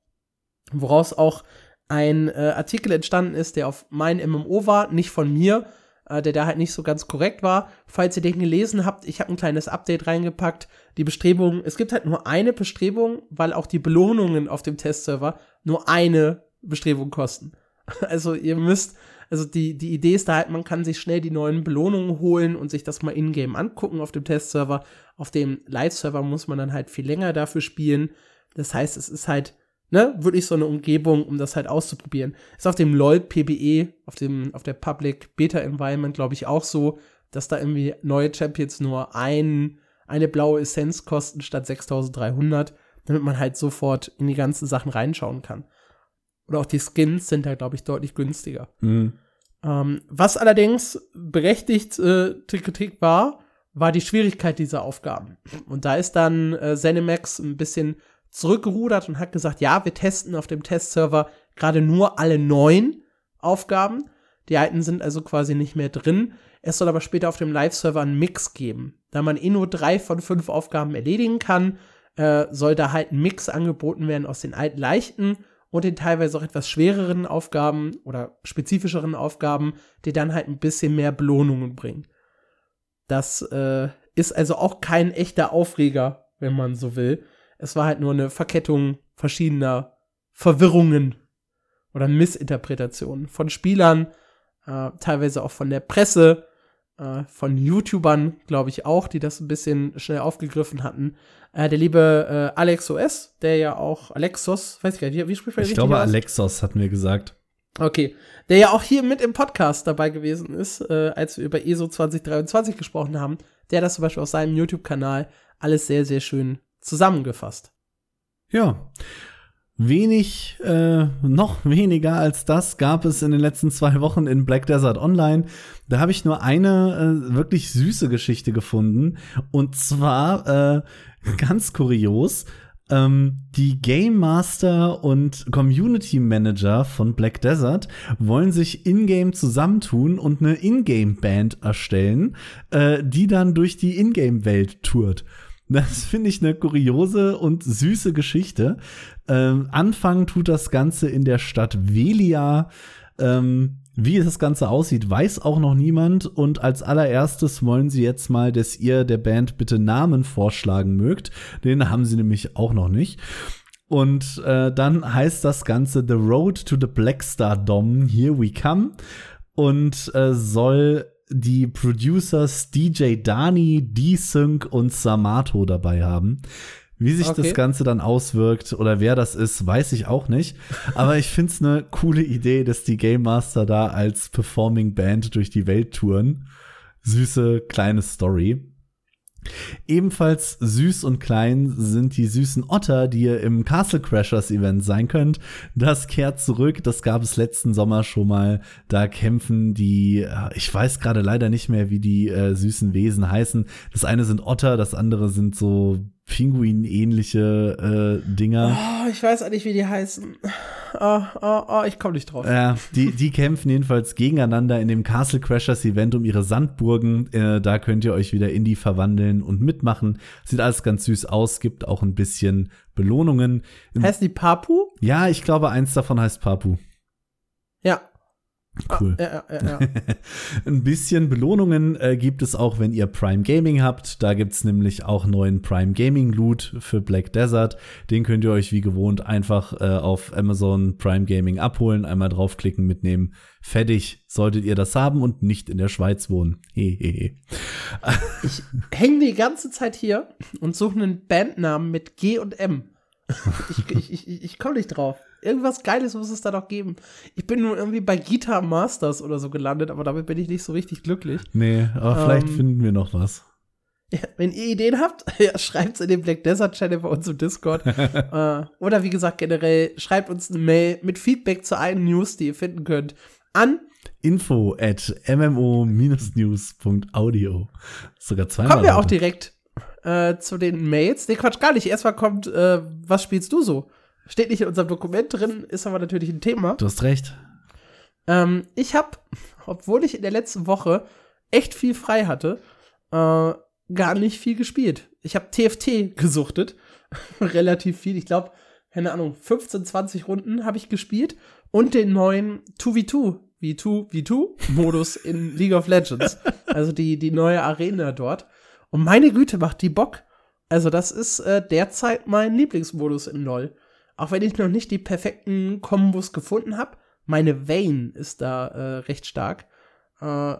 woraus auch ein äh, Artikel entstanden ist, der auf mein MMO war, nicht von mir, äh, der da halt nicht so ganz korrekt war. Falls ihr den gelesen habt, ich habe ein kleines Update reingepackt. Die Bestrebungen, es gibt halt nur eine Bestrebung, weil auch die Belohnungen auf dem Testserver nur eine Bestrebung kosten. Also ihr müsst also die, die Idee ist da halt, man kann sich schnell die neuen Belohnungen holen und sich das mal in-game angucken auf dem Testserver. Auf dem Live-Server muss man dann halt viel länger dafür spielen. Das heißt, es ist halt, ne, wirklich so eine Umgebung, um das halt auszuprobieren. Ist auf dem LOL PBE, auf dem, auf der Public Beta Environment, glaube ich, auch so, dass da irgendwie neue Champions nur ein, eine blaue Essenz kosten statt 6300, damit man halt sofort in die ganzen Sachen reinschauen kann. Oder auch die Skins sind da, glaube ich, deutlich günstiger. Mhm. Ähm, was allerdings berechtigt äh, Kritik war, war die Schwierigkeit dieser Aufgaben. Und da ist dann äh, Zenimax ein bisschen zurückgerudert und hat gesagt, ja, wir testen auf dem Testserver gerade nur alle neun Aufgaben. Die alten sind also quasi nicht mehr drin. Es soll aber später auf dem Live-Server einen Mix geben. Da man eh nur drei von fünf Aufgaben erledigen kann, äh, soll da halt ein Mix angeboten werden aus den alten leichten und den teilweise auch etwas schwereren Aufgaben oder spezifischeren Aufgaben, die dann halt ein bisschen mehr Belohnungen bringen. Das äh, ist also auch kein echter Aufreger, wenn man so will. Es war halt nur eine Verkettung verschiedener Verwirrungen oder Missinterpretationen von Spielern, äh, teilweise auch von der Presse, äh, von YouTubern, glaube ich auch, die das ein bisschen schnell aufgegriffen hatten. Äh, der liebe äh, Alex OS, der ja auch Alexos, weiß ich gar nicht, wie, wie spricht man Ich glaube, Alexos hatten wir gesagt. Okay, der ja auch hier mit im Podcast dabei gewesen ist, äh, als wir über ESO 2023 gesprochen haben, der hat das zum Beispiel auf seinem YouTube-Kanal alles sehr, sehr schön zusammengefasst. Ja, Wenig, äh, noch weniger als das gab es in den letzten zwei Wochen in Black Desert Online. Da habe ich nur eine äh, wirklich süße Geschichte gefunden. Und zwar äh, ganz kurios. Ähm, die Game Master und Community Manager von Black Desert wollen sich in-game zusammentun und eine In-game-Band erstellen, äh, die dann durch die In-game-Welt tourt. Das finde ich eine kuriose und süße Geschichte. Ähm, anfangen tut das Ganze in der Stadt Velia. Ähm, wie das Ganze aussieht, weiß auch noch niemand. Und als allererstes wollen sie jetzt mal, dass ihr der Band bitte Namen vorschlagen mögt. Den haben sie nämlich auch noch nicht. Und äh, dann heißt das Ganze The Road to the Black Star Dom, Here We Come. Und äh, soll die Producers DJ Dani, D-Sync und Samato dabei haben. Wie sich okay. das Ganze dann auswirkt oder wer das ist, weiß ich auch nicht. Aber ich finde es eine coole Idee, dass die Game Master da als Performing Band durch die Welt touren. Süße kleine Story. Ebenfalls süß und klein sind die süßen Otter, die ihr im Castle Crashers Event sein könnt. Das kehrt zurück. Das gab es letzten Sommer schon mal. Da kämpfen die, äh, ich weiß gerade leider nicht mehr, wie die äh, süßen Wesen heißen. Das eine sind Otter, das andere sind so Pinguin-ähnliche äh, Dinger. Oh, ich weiß eigentlich, wie die heißen. Oh, oh, oh, ich komme nicht drauf. Ja, die, die kämpfen jedenfalls gegeneinander in dem Castle Crashers Event um ihre Sandburgen. Äh, da könnt ihr euch wieder in die verwandeln und mitmachen. Sieht alles ganz süß aus, gibt auch ein bisschen Belohnungen. Heißt die Papu? Ja, ich glaube, eins davon heißt Papu. Ja, Cool. Ah, ja, ja, ja. Ein bisschen Belohnungen äh, gibt es auch, wenn ihr Prime Gaming habt. Da gibt es nämlich auch neuen Prime Gaming Loot für Black Desert. Den könnt ihr euch wie gewohnt einfach äh, auf Amazon Prime Gaming abholen, einmal draufklicken, mitnehmen. Fertig, solltet ihr das haben und nicht in der Schweiz wohnen. Hehehe. Ich hänge die ganze Zeit hier und suche einen Bandnamen mit G und M. Ich, ich, ich, ich komme nicht drauf. Irgendwas Geiles muss es da doch geben. Ich bin nur irgendwie bei Guitar Masters oder so gelandet, aber damit bin ich nicht so richtig glücklich. Nee, aber vielleicht Ähm, finden wir noch was. Ja, wenn ihr Ideen habt, ja, schreibt's in den Black Desert Channel bei uns im Discord. äh, oder wie gesagt, generell schreibt uns eine Mail mit Feedback zu allen News, die ihr finden könnt, an. Info at mmo-news.audio. Sogar zweimal. Kommen wir auch direkt äh, zu den Mails. Nee, Quatsch, gar nicht. Erstmal kommt, äh, was spielst du so? Steht nicht in unserem Dokument drin, ist aber natürlich ein Thema. Du hast recht. Ähm, ich habe, obwohl ich in der letzten Woche echt viel frei hatte, äh, gar nicht viel gespielt. Ich habe TFT gesuchtet. Relativ viel. Ich glaube, keine Ahnung, 15, 20 Runden habe ich gespielt. Und den neuen 2v2, V2, V2-Modus in League of Legends. Also die, die neue Arena dort. Und meine Güte, macht die Bock. Also, das ist äh, derzeit mein Lieblingsmodus in LoL. Auch wenn ich noch nicht die perfekten Kombos gefunden habe. Meine Vayne ist da äh, recht stark. Äh,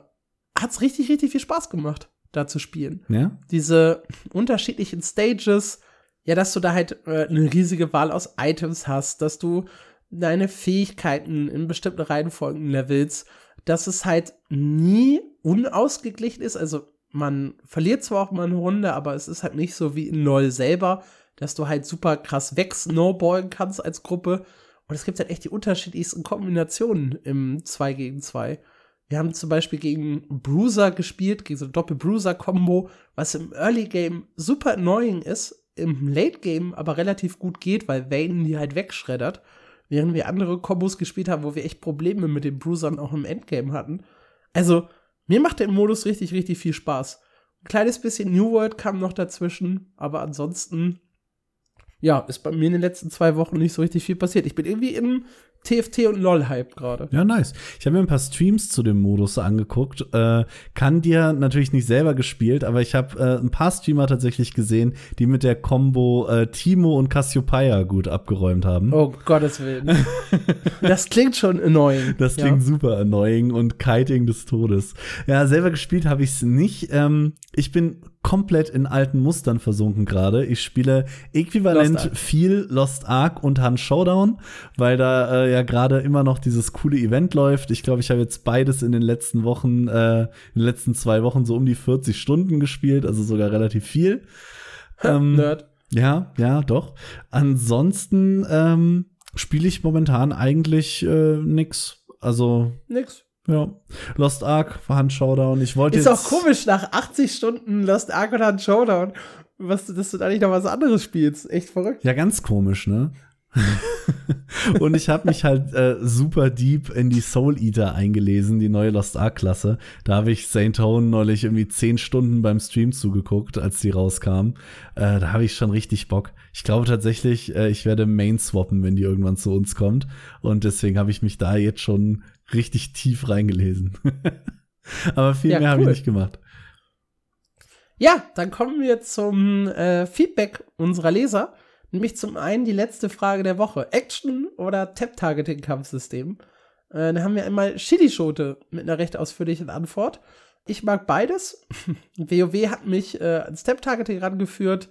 hat's richtig, richtig viel Spaß gemacht, da zu spielen. Ja? Diese unterschiedlichen Stages, ja, dass du da halt äh, eine riesige Wahl aus Items hast, dass du deine Fähigkeiten in bestimmten Reihenfolgen levelst, dass es halt nie unausgeglichen ist. Also man verliert zwar auch mal eine Runde, aber es ist halt nicht so wie in LoL selber, dass du halt super krass wegsnowballen kannst als Gruppe. Und es gibt halt echt die unterschiedlichsten Kombinationen im 2 gegen 2. Wir haben zum Beispiel gegen Bruiser gespielt, gegen so eine Doppel-Bruiser-Kombo, was im Early Game super annoying ist, im Late Game aber relativ gut geht, weil Vayne die halt wegschreddert. Während wir andere Kombos gespielt haben, wo wir echt Probleme mit den Bruisern auch im Endgame hatten. Also, mir macht der Modus richtig, richtig viel Spaß. Ein kleines bisschen New World kam noch dazwischen, aber ansonsten, ja, ist bei mir in den letzten zwei Wochen nicht so richtig viel passiert. Ich bin irgendwie im TFT und LOL-Hype gerade. Ja, nice. Ich habe mir ein paar Streams zu dem Modus angeguckt. Äh, kann dir natürlich nicht selber gespielt, aber ich habe äh, ein paar Streamer tatsächlich gesehen, die mit der Combo äh, Timo und Cassiopeia gut abgeräumt haben. Oh Gottes Willen. das klingt schon annoying. Das klingt super annoying und kiting des Todes. Ja, selber gespielt habe ich es nicht. Ähm, ich bin komplett in alten Mustern versunken gerade. Ich spiele äquivalent Lost viel Lost Ark und Hunt Showdown, weil da äh, ja gerade immer noch dieses coole Event läuft. Ich glaube, ich habe jetzt beides in den letzten Wochen, äh, in den letzten zwei Wochen so um die 40 Stunden gespielt, also sogar relativ viel. ähm, Nerd. ja, ja, doch. Ansonsten ähm, spiele ich momentan eigentlich äh, nix. Also, Nix. Ja. Lost Ark, Hand Showdown. Ich wollte Ist auch komisch, nach 80 Stunden Lost Ark und Hunt Showdown, was, dass du da nicht noch was anderes spielst. Echt verrückt. Ja, ganz komisch, ne? und ich habe mich halt äh, super deep in die Soul Eater eingelesen, die neue Lost Ark Klasse. Da habe ich Saint Hone neulich irgendwie zehn Stunden beim Stream zugeguckt, als die rauskam. Äh, da habe ich schon richtig Bock. Ich glaube tatsächlich, äh, ich werde Main swappen, wenn die irgendwann zu uns kommt. Und deswegen habe ich mich da jetzt schon richtig tief reingelesen. Aber viel Ja, mehr habe ich cool. nicht gemacht. Ja, dann kommen wir zum äh, Feedback unserer Leser. Nämlich zum einen die letzte Frage der Woche. Action oder Tap-Targeting-Kampfsystem? Äh, da haben wir einmal Chili-Schote mit einer recht ausführlichen Antwort. Ich mag beides. WoW hat mich äh, ans Tap-Targeting rangeführt.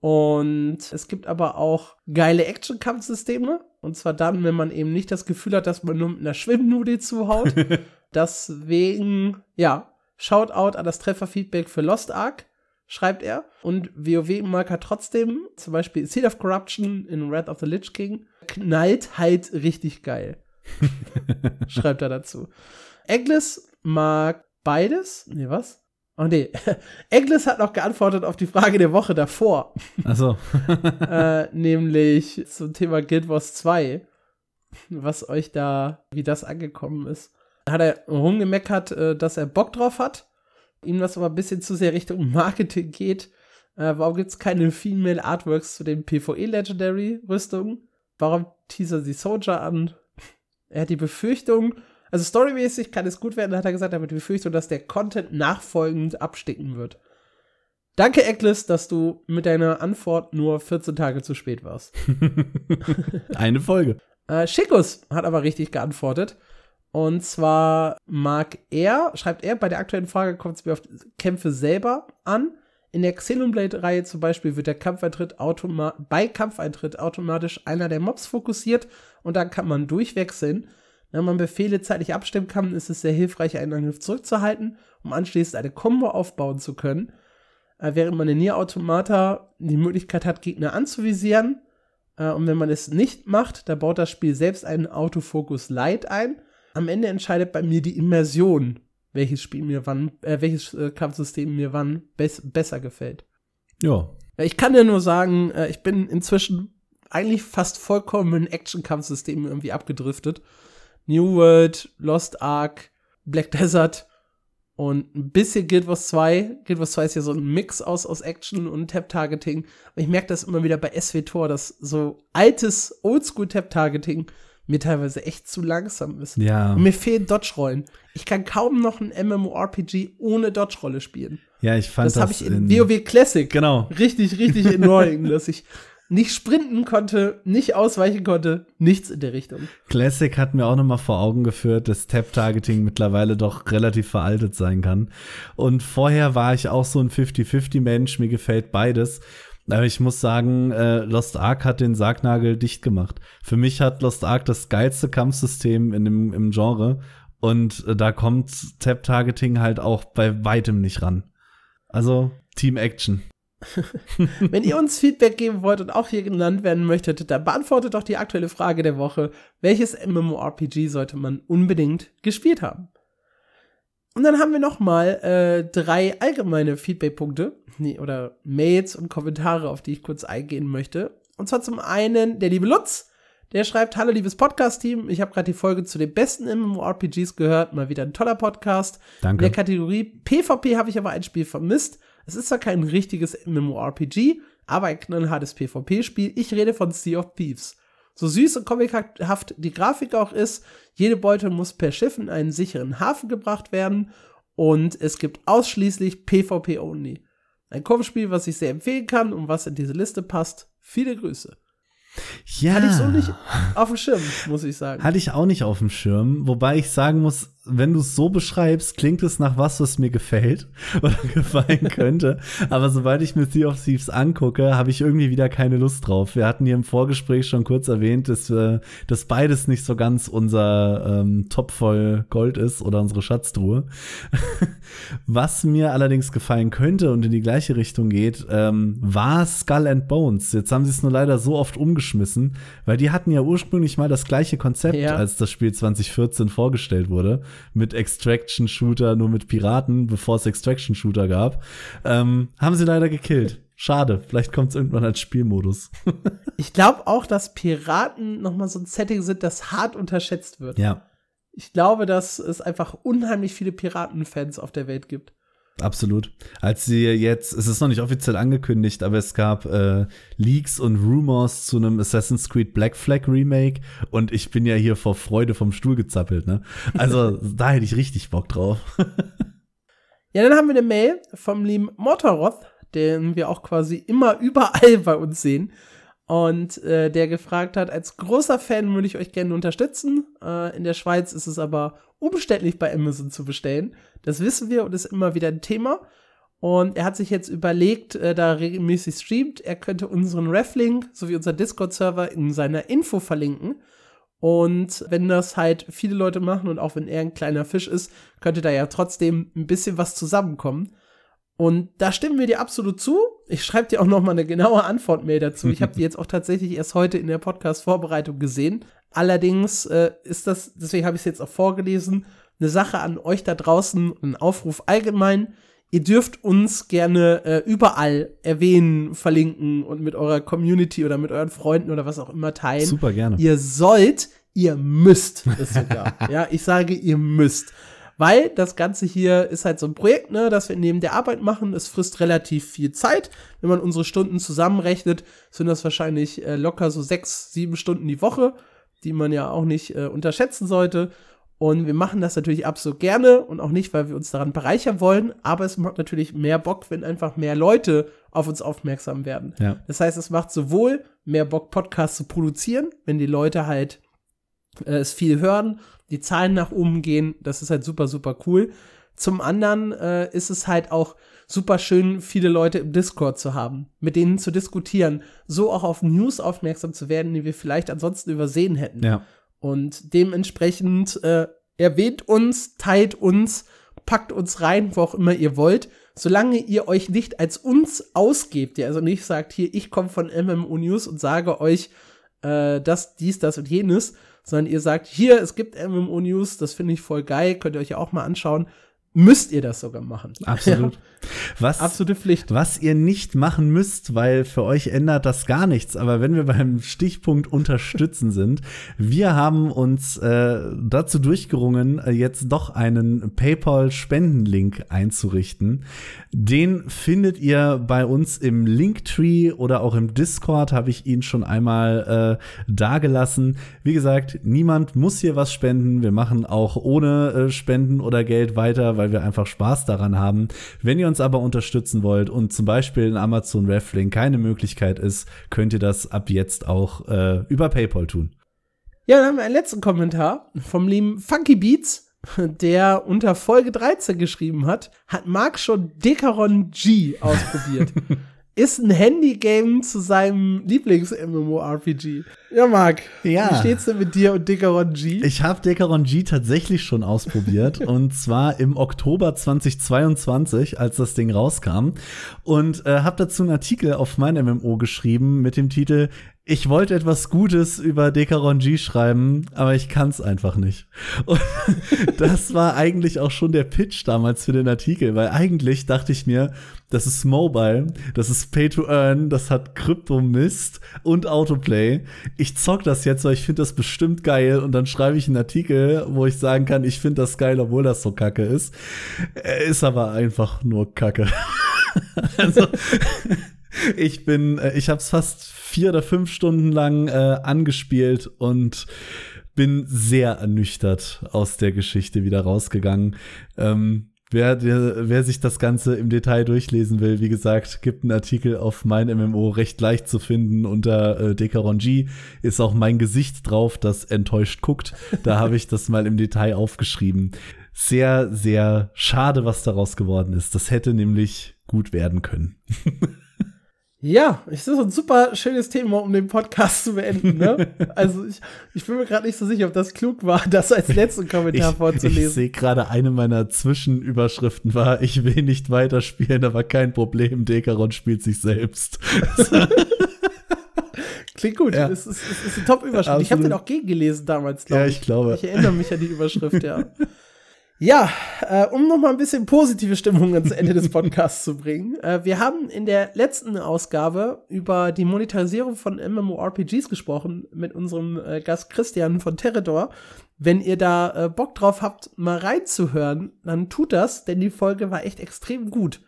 Und es gibt aber auch geile Action-Kampfsysteme. Und zwar dann, wenn man eben nicht das Gefühl hat, dass man nur mit einer Schwimmnudel zuhaut. Deswegen, ja, Shoutout an das Trefferfeedback für Lost Ark. schreibt er. Und WoW mag er trotzdem, zum Beispiel Seed of Corruption in Wrath of the Lich King, knallt halt richtig geil. schreibt er dazu. Eglis mag beides. Nee, was? Oh nee. Eglis hat noch geantwortet auf die Frage der Woche davor. Achso. äh, nämlich zum Thema Guild Wars 2. Was euch da, wie das angekommen ist. Da hat er rumgemeckert, äh, dass er Bock drauf hat. Ihm das aber ein bisschen zu sehr Richtung Marketing geht. Äh, warum gibt es keine Female Artworks zu den PvE Legendary Rüstungen? Warum teasern sie Soldier an? Er hat die Befürchtung, also storymäßig kann es gut werden, hat er gesagt, aber die Befürchtung, dass der Content nachfolgend absticken wird. Danke, Eckles, dass du mit deiner Antwort nur 14 Tage zu spät warst. Eine Folge. Äh, Schickus hat aber richtig geantwortet. Und zwar mag er, schreibt er, bei der aktuellen Frage kommt es mir auf Kämpfe selber an. In der Xenoblade-Reihe zum Beispiel wird der Kampfeintritt bei Kampfeintritt automatisch einer der Mobs fokussiert und dann kann man durchwechseln. Wenn man Befehle zeitlich abstimmen kann, ist es sehr hilfreich, einen Angriff zurückzuhalten, um anschließend eine Combo aufbauen zu können. Äh, während man in Nier Automata die Möglichkeit hat, Gegner anzuvisieren. Äh, und wenn man es nicht macht, da baut das Spiel selbst einen Autofokus Light ein. Am Ende entscheidet bei mir die Immersion, welches Spiel mir wann, äh, welches äh, Kampfsystem mir wann bes besser gefällt. Ja. Ich kann dir nur sagen, äh, ich bin inzwischen eigentlich fast vollkommen in Action-Kampfsystemen irgendwie abgedriftet. New World, Lost Ark, Black Desert und ein bisschen Guild Wars 2. Guild Wars 2 ist ja so ein Mix aus, aus Action und Tap-Targeting. Ich merke das immer wieder bei SWTOR, dass so altes Oldschool-Tap-Targeting mir teilweise echt zu langsam ist. Ja. Und mir fehlen Dodge-Rollen. Ich kann kaum noch ein MMORPG ohne Dodge-Rolle spielen. Ja, ich fand das. Das habe ich in, in WoW Classic. Genau. Richtig, richtig annoying, dass ich nicht sprinten konnte, nicht ausweichen konnte, nichts in der Richtung. Classic hat mir auch noch mal vor Augen geführt, dass Tap-Targeting mittlerweile doch relativ veraltet sein kann. Und vorher war ich auch so ein 50-50-Mensch, mir gefällt beides. Aber ich muss sagen, äh, Lost Ark hat den Sargnagel dicht gemacht. Für mich hat Lost Ark das geilste Kampfsystem in dem, im Genre. Und äh, da kommt Tap-Targeting halt auch bei weitem nicht ran. Also Team Action. Wenn ihr uns Feedback geben wollt und auch hier genannt werden möchtet, dann beantwortet doch die aktuelle Frage der Woche. Welches MMORPG sollte man unbedingt gespielt haben? Und dann haben wir noch mal äh, drei allgemeine Feedback-Punkte nee, oder Mails und Kommentare, auf die ich kurz eingehen möchte. Und zwar zum einen der liebe Lutz, der schreibt, hallo liebes Podcast-Team, ich habe gerade die Folge zu den besten MMORPGs gehört, mal wieder ein toller Podcast. Danke. In der Kategorie PvP habe ich aber ein Spiel vermisst. Es ist zwar kein richtiges MMORPG, aber ein knallhartes PvP-Spiel. Ich rede von Sea of Thieves. So süß und comichaft die Grafik auch ist, jede Beute muss per Schiff in einen sicheren Hafen gebracht werden und es gibt ausschließlich PvP-only. Ein Kampfspiel, was ich sehr empfehlen kann und was in diese Liste passt. Viele Grüße. Ja. Hatte ich so nicht auf dem Schirm, muss ich sagen. Hatte ich auch nicht auf dem Schirm, wobei ich sagen muss, wenn du es so beschreibst, klingt es nach was, was mir gefällt oder gefallen könnte. Aber sobald ich mir Sea of Thieves angucke, habe ich irgendwie wieder keine Lust drauf. Wir hatten hier im Vorgespräch schon kurz erwähnt, dass, äh, dass beides nicht so ganz unser ähm, Topf voll Gold ist oder unsere Schatztruhe. was mir allerdings gefallen könnte und in die gleiche Richtung geht, ähm, war Skull and Bones. Jetzt haben sie es nur leider so oft umgeschmissen, weil die hatten ja ursprünglich mal das gleiche Konzept, ja. als das Spiel 2014 vorgestellt wurde mit Extraction-Shooter, nur mit Piraten, bevor es Extraction-Shooter gab. Ähm, haben sie leider gekillt. Schade, vielleicht kommt es irgendwann als Spielmodus. ich glaube auch, dass Piraten noch mal so ein Setting sind, das hart unterschätzt wird. Ja. Ich glaube, dass es einfach unheimlich viele Piratenfans auf der Welt gibt. Absolut. Als sie jetzt, es ist noch nicht offiziell angekündigt, aber es gab äh, Leaks und Rumors zu einem Assassin's Creed Black Flag Remake und ich bin ja hier vor Freude vom Stuhl gezappelt, ne? Also da hätte ich richtig Bock drauf. ja, dann haben wir eine Mail vom lieben Motoroth, den wir auch quasi immer überall bei uns sehen. Und äh, der gefragt hat, als großer Fan würde ich euch gerne unterstützen. Äh, in der Schweiz ist es aber umständlich bei Amazon zu bestellen. Das wissen wir und ist immer wieder ein Thema. Und er hat sich jetzt überlegt, äh, da regelmäßig streamt, er könnte unseren Reflink sowie unser Discord-Server in seiner Info verlinken. Und wenn das halt viele Leute machen und auch wenn er ein kleiner Fisch ist, könnte da ja trotzdem ein bisschen was zusammenkommen. Und da stimmen wir dir absolut zu. Ich schreibe dir auch noch mal eine genaue Antwortmail dazu. Ich habe die jetzt auch tatsächlich erst heute in der Podcast-Vorbereitung gesehen. Allerdings äh, ist das, deswegen habe ich es jetzt auch vorgelesen, eine Sache an euch da draußen, ein Aufruf allgemein. Ihr dürft uns gerne äh, überall erwähnen, verlinken und mit eurer Community oder mit euren Freunden oder was auch immer teilen. Super gerne. Ihr sollt, ihr müsst es sogar. ja, ich sage, ihr müsst. Weil das Ganze hier ist halt so ein Projekt, ne, das wir neben der Arbeit machen. Es frisst relativ viel Zeit. Wenn man unsere Stunden zusammenrechnet, sind das wahrscheinlich äh, locker so sechs, sieben Stunden die Woche, die man ja auch nicht äh, unterschätzen sollte. Und wir machen das natürlich absolut gerne und auch nicht, weil wir uns daran bereichern wollen, aber es macht natürlich mehr Bock, wenn einfach mehr Leute auf uns aufmerksam werden. Ja. Das heißt, es macht sowohl mehr Bock, Podcasts zu produzieren, wenn die Leute halt äh, es viel hören die Zahlen nach oben gehen. Das ist halt super, super cool. Zum anderen äh, ist es halt auch super schön, viele Leute im Discord zu haben, mit denen zu diskutieren, so auch auf News aufmerksam zu werden, die wir vielleicht ansonsten übersehen hätten. Ja. Und dementsprechend äh, erwähnt uns, teilt uns, packt uns rein, wo auch immer ihr wollt. Solange ihr euch nicht als uns ausgebt, ihr also nicht sagt, hier, ich komme von MMO News und sage euch äh, das, dies, das und jenes, sondern ihr sagt, hier, es gibt MMO News, das finde ich voll geil, könnt ihr euch ja auch mal anschauen müsst ihr das sogar machen. Absolut. Ja. Was, Absolute Pflicht. Was ihr nicht machen müsst, weil für euch ändert das gar nichts. Aber wenn wir beim Stichpunkt unterstützen sind, wir haben uns äh, dazu durchgerungen, äh, jetzt doch einen PayPal-Spendenlink einzurichten. Den findet ihr bei uns im Linktree oder auch im Discord, habe ich ihn schon einmal äh, dagelassen. Wie gesagt, niemand muss hier was spenden. Wir machen auch ohne äh, Spenden oder Geld weiter, weil wir einfach Spaß daran haben. Wenn ihr uns aber unterstützen wollt und zum Beispiel in Amazon Reflink keine Möglichkeit ist, könnt ihr das ab jetzt auch äh, über PayPal tun. Ja, dann haben wir einen letzten Kommentar vom lieben Funky Beats, der unter Folge 13 geschrieben hat, hat Marc schon Decaron G ausprobiert. ist ein Handygame zu seinem Lieblings-MMORPG. Ja, Marc, ja. wie steht's denn mit dir und Decaron G? Ich habe Decaron G tatsächlich schon ausprobiert und zwar im Oktober 2022, als das Ding rauskam und äh, habe dazu einen Artikel auf mein MMO geschrieben mit dem Titel ich wollte etwas Gutes über Dekaron G schreiben, aber ich kann es einfach nicht. Und das war eigentlich auch schon der Pitch damals für den Artikel, weil eigentlich dachte ich mir, das ist Mobile, das ist Pay to Earn, das hat Krypto-Mist und Autoplay. Ich zock das jetzt, weil ich finde das bestimmt geil und dann schreibe ich einen Artikel, wo ich sagen kann, ich finde das geil, obwohl das so kacke ist. Ist aber einfach nur kacke. also ich bin, äh, ich habe es fast vier oder fünf Stunden lang äh, angespielt und bin sehr ernüchtert aus der Geschichte wieder rausgegangen. Ähm, Wer, der, wer sich das Ganze im Detail durchlesen will, wie gesagt, gibt einen Artikel auf mein MMO recht leicht zu finden unter äh, Dekaron G. Ist auch mein Gesicht drauf, das enttäuscht guckt. Da habe ich das mal im Detail aufgeschrieben. Sehr, sehr schade, was daraus geworden ist. Das hätte nämlich gut werden können. Ja, es ist ein super schönes Thema, um den Podcast zu beenden. Ne? also ich, ich bin mir gerade nicht so sicher, ob das klug war, das als letzten Kommentar ich, vorzulesen. Ich sehe gerade eine meiner Zwischenüberschriften war, ich will nicht weiterspielen, aber kein Problem, Dekaron spielt sich selbst. Klingt gut. Ja. Es, ist, es ist eine Top-Überschrift. Ich habe den auch gegengelesen damals, glaube ich. Ja, ich glaube. Ich erinnere mich an die Überschrift, ja. Ja, äh, um noch mal ein bisschen positive Stimmung ans Ende des Podcasts zu bringen. Äh, wir haben in der letzten Ausgabe über die Monetarisierung von MMORPGs gesprochen mit unserem äh, Gast Christian von Terrador. Wenn ihr da äh, Bock drauf habt, mal reinzuhören, dann tut das, denn die Folge war echt extrem gut.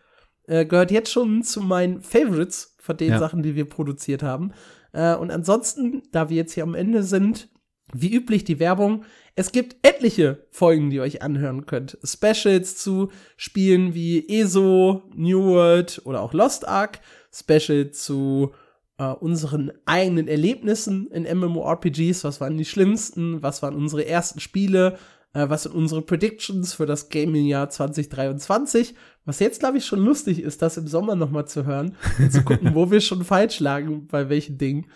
Äh, gehört jetzt schon zu meinen Favorites von den ja. Sachen, die wir produziert haben. Äh, und ansonsten, da wir jetzt hier am Ende sind, wie üblich die Werbung. Es gibt etliche Folgen, die ihr euch anhören könnt. Specials zu Spielen wie ESO, New World oder auch Lost Ark. Special zu äh, unseren eigenen Erlebnissen in MMORPGs. Was waren die schlimmsten? Was waren unsere ersten Spiele? Äh, was sind unsere Predictions für das Gaming-Jahr 2023? Was jetzt, glaube ich, schon lustig ist, das im Sommer noch mal zu hören und zu gucken, wo wir schon falsch lagen, bei welchen Dingen.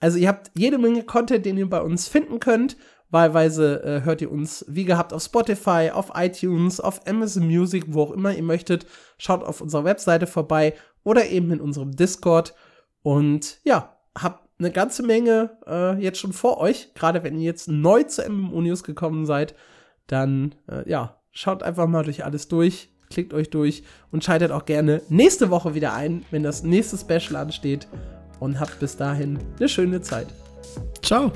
Also ihr habt jede Menge Content, den ihr bei uns finden könnt, Wahlweise äh, hört ihr uns wie gehabt auf Spotify, auf iTunes, auf Amazon Music, wo auch immer ihr möchtet. Schaut auf unserer Webseite vorbei oder eben in unserem Discord. Und ja, habt eine ganze Menge äh, jetzt schon vor euch. Gerade wenn ihr jetzt neu zu MMO News gekommen seid, dann äh, ja, schaut einfach mal durch alles durch, klickt euch durch und schaltet auch gerne nächste Woche wieder ein, wenn das nächste Special ansteht. Und habt bis dahin eine schöne Zeit. Ciao.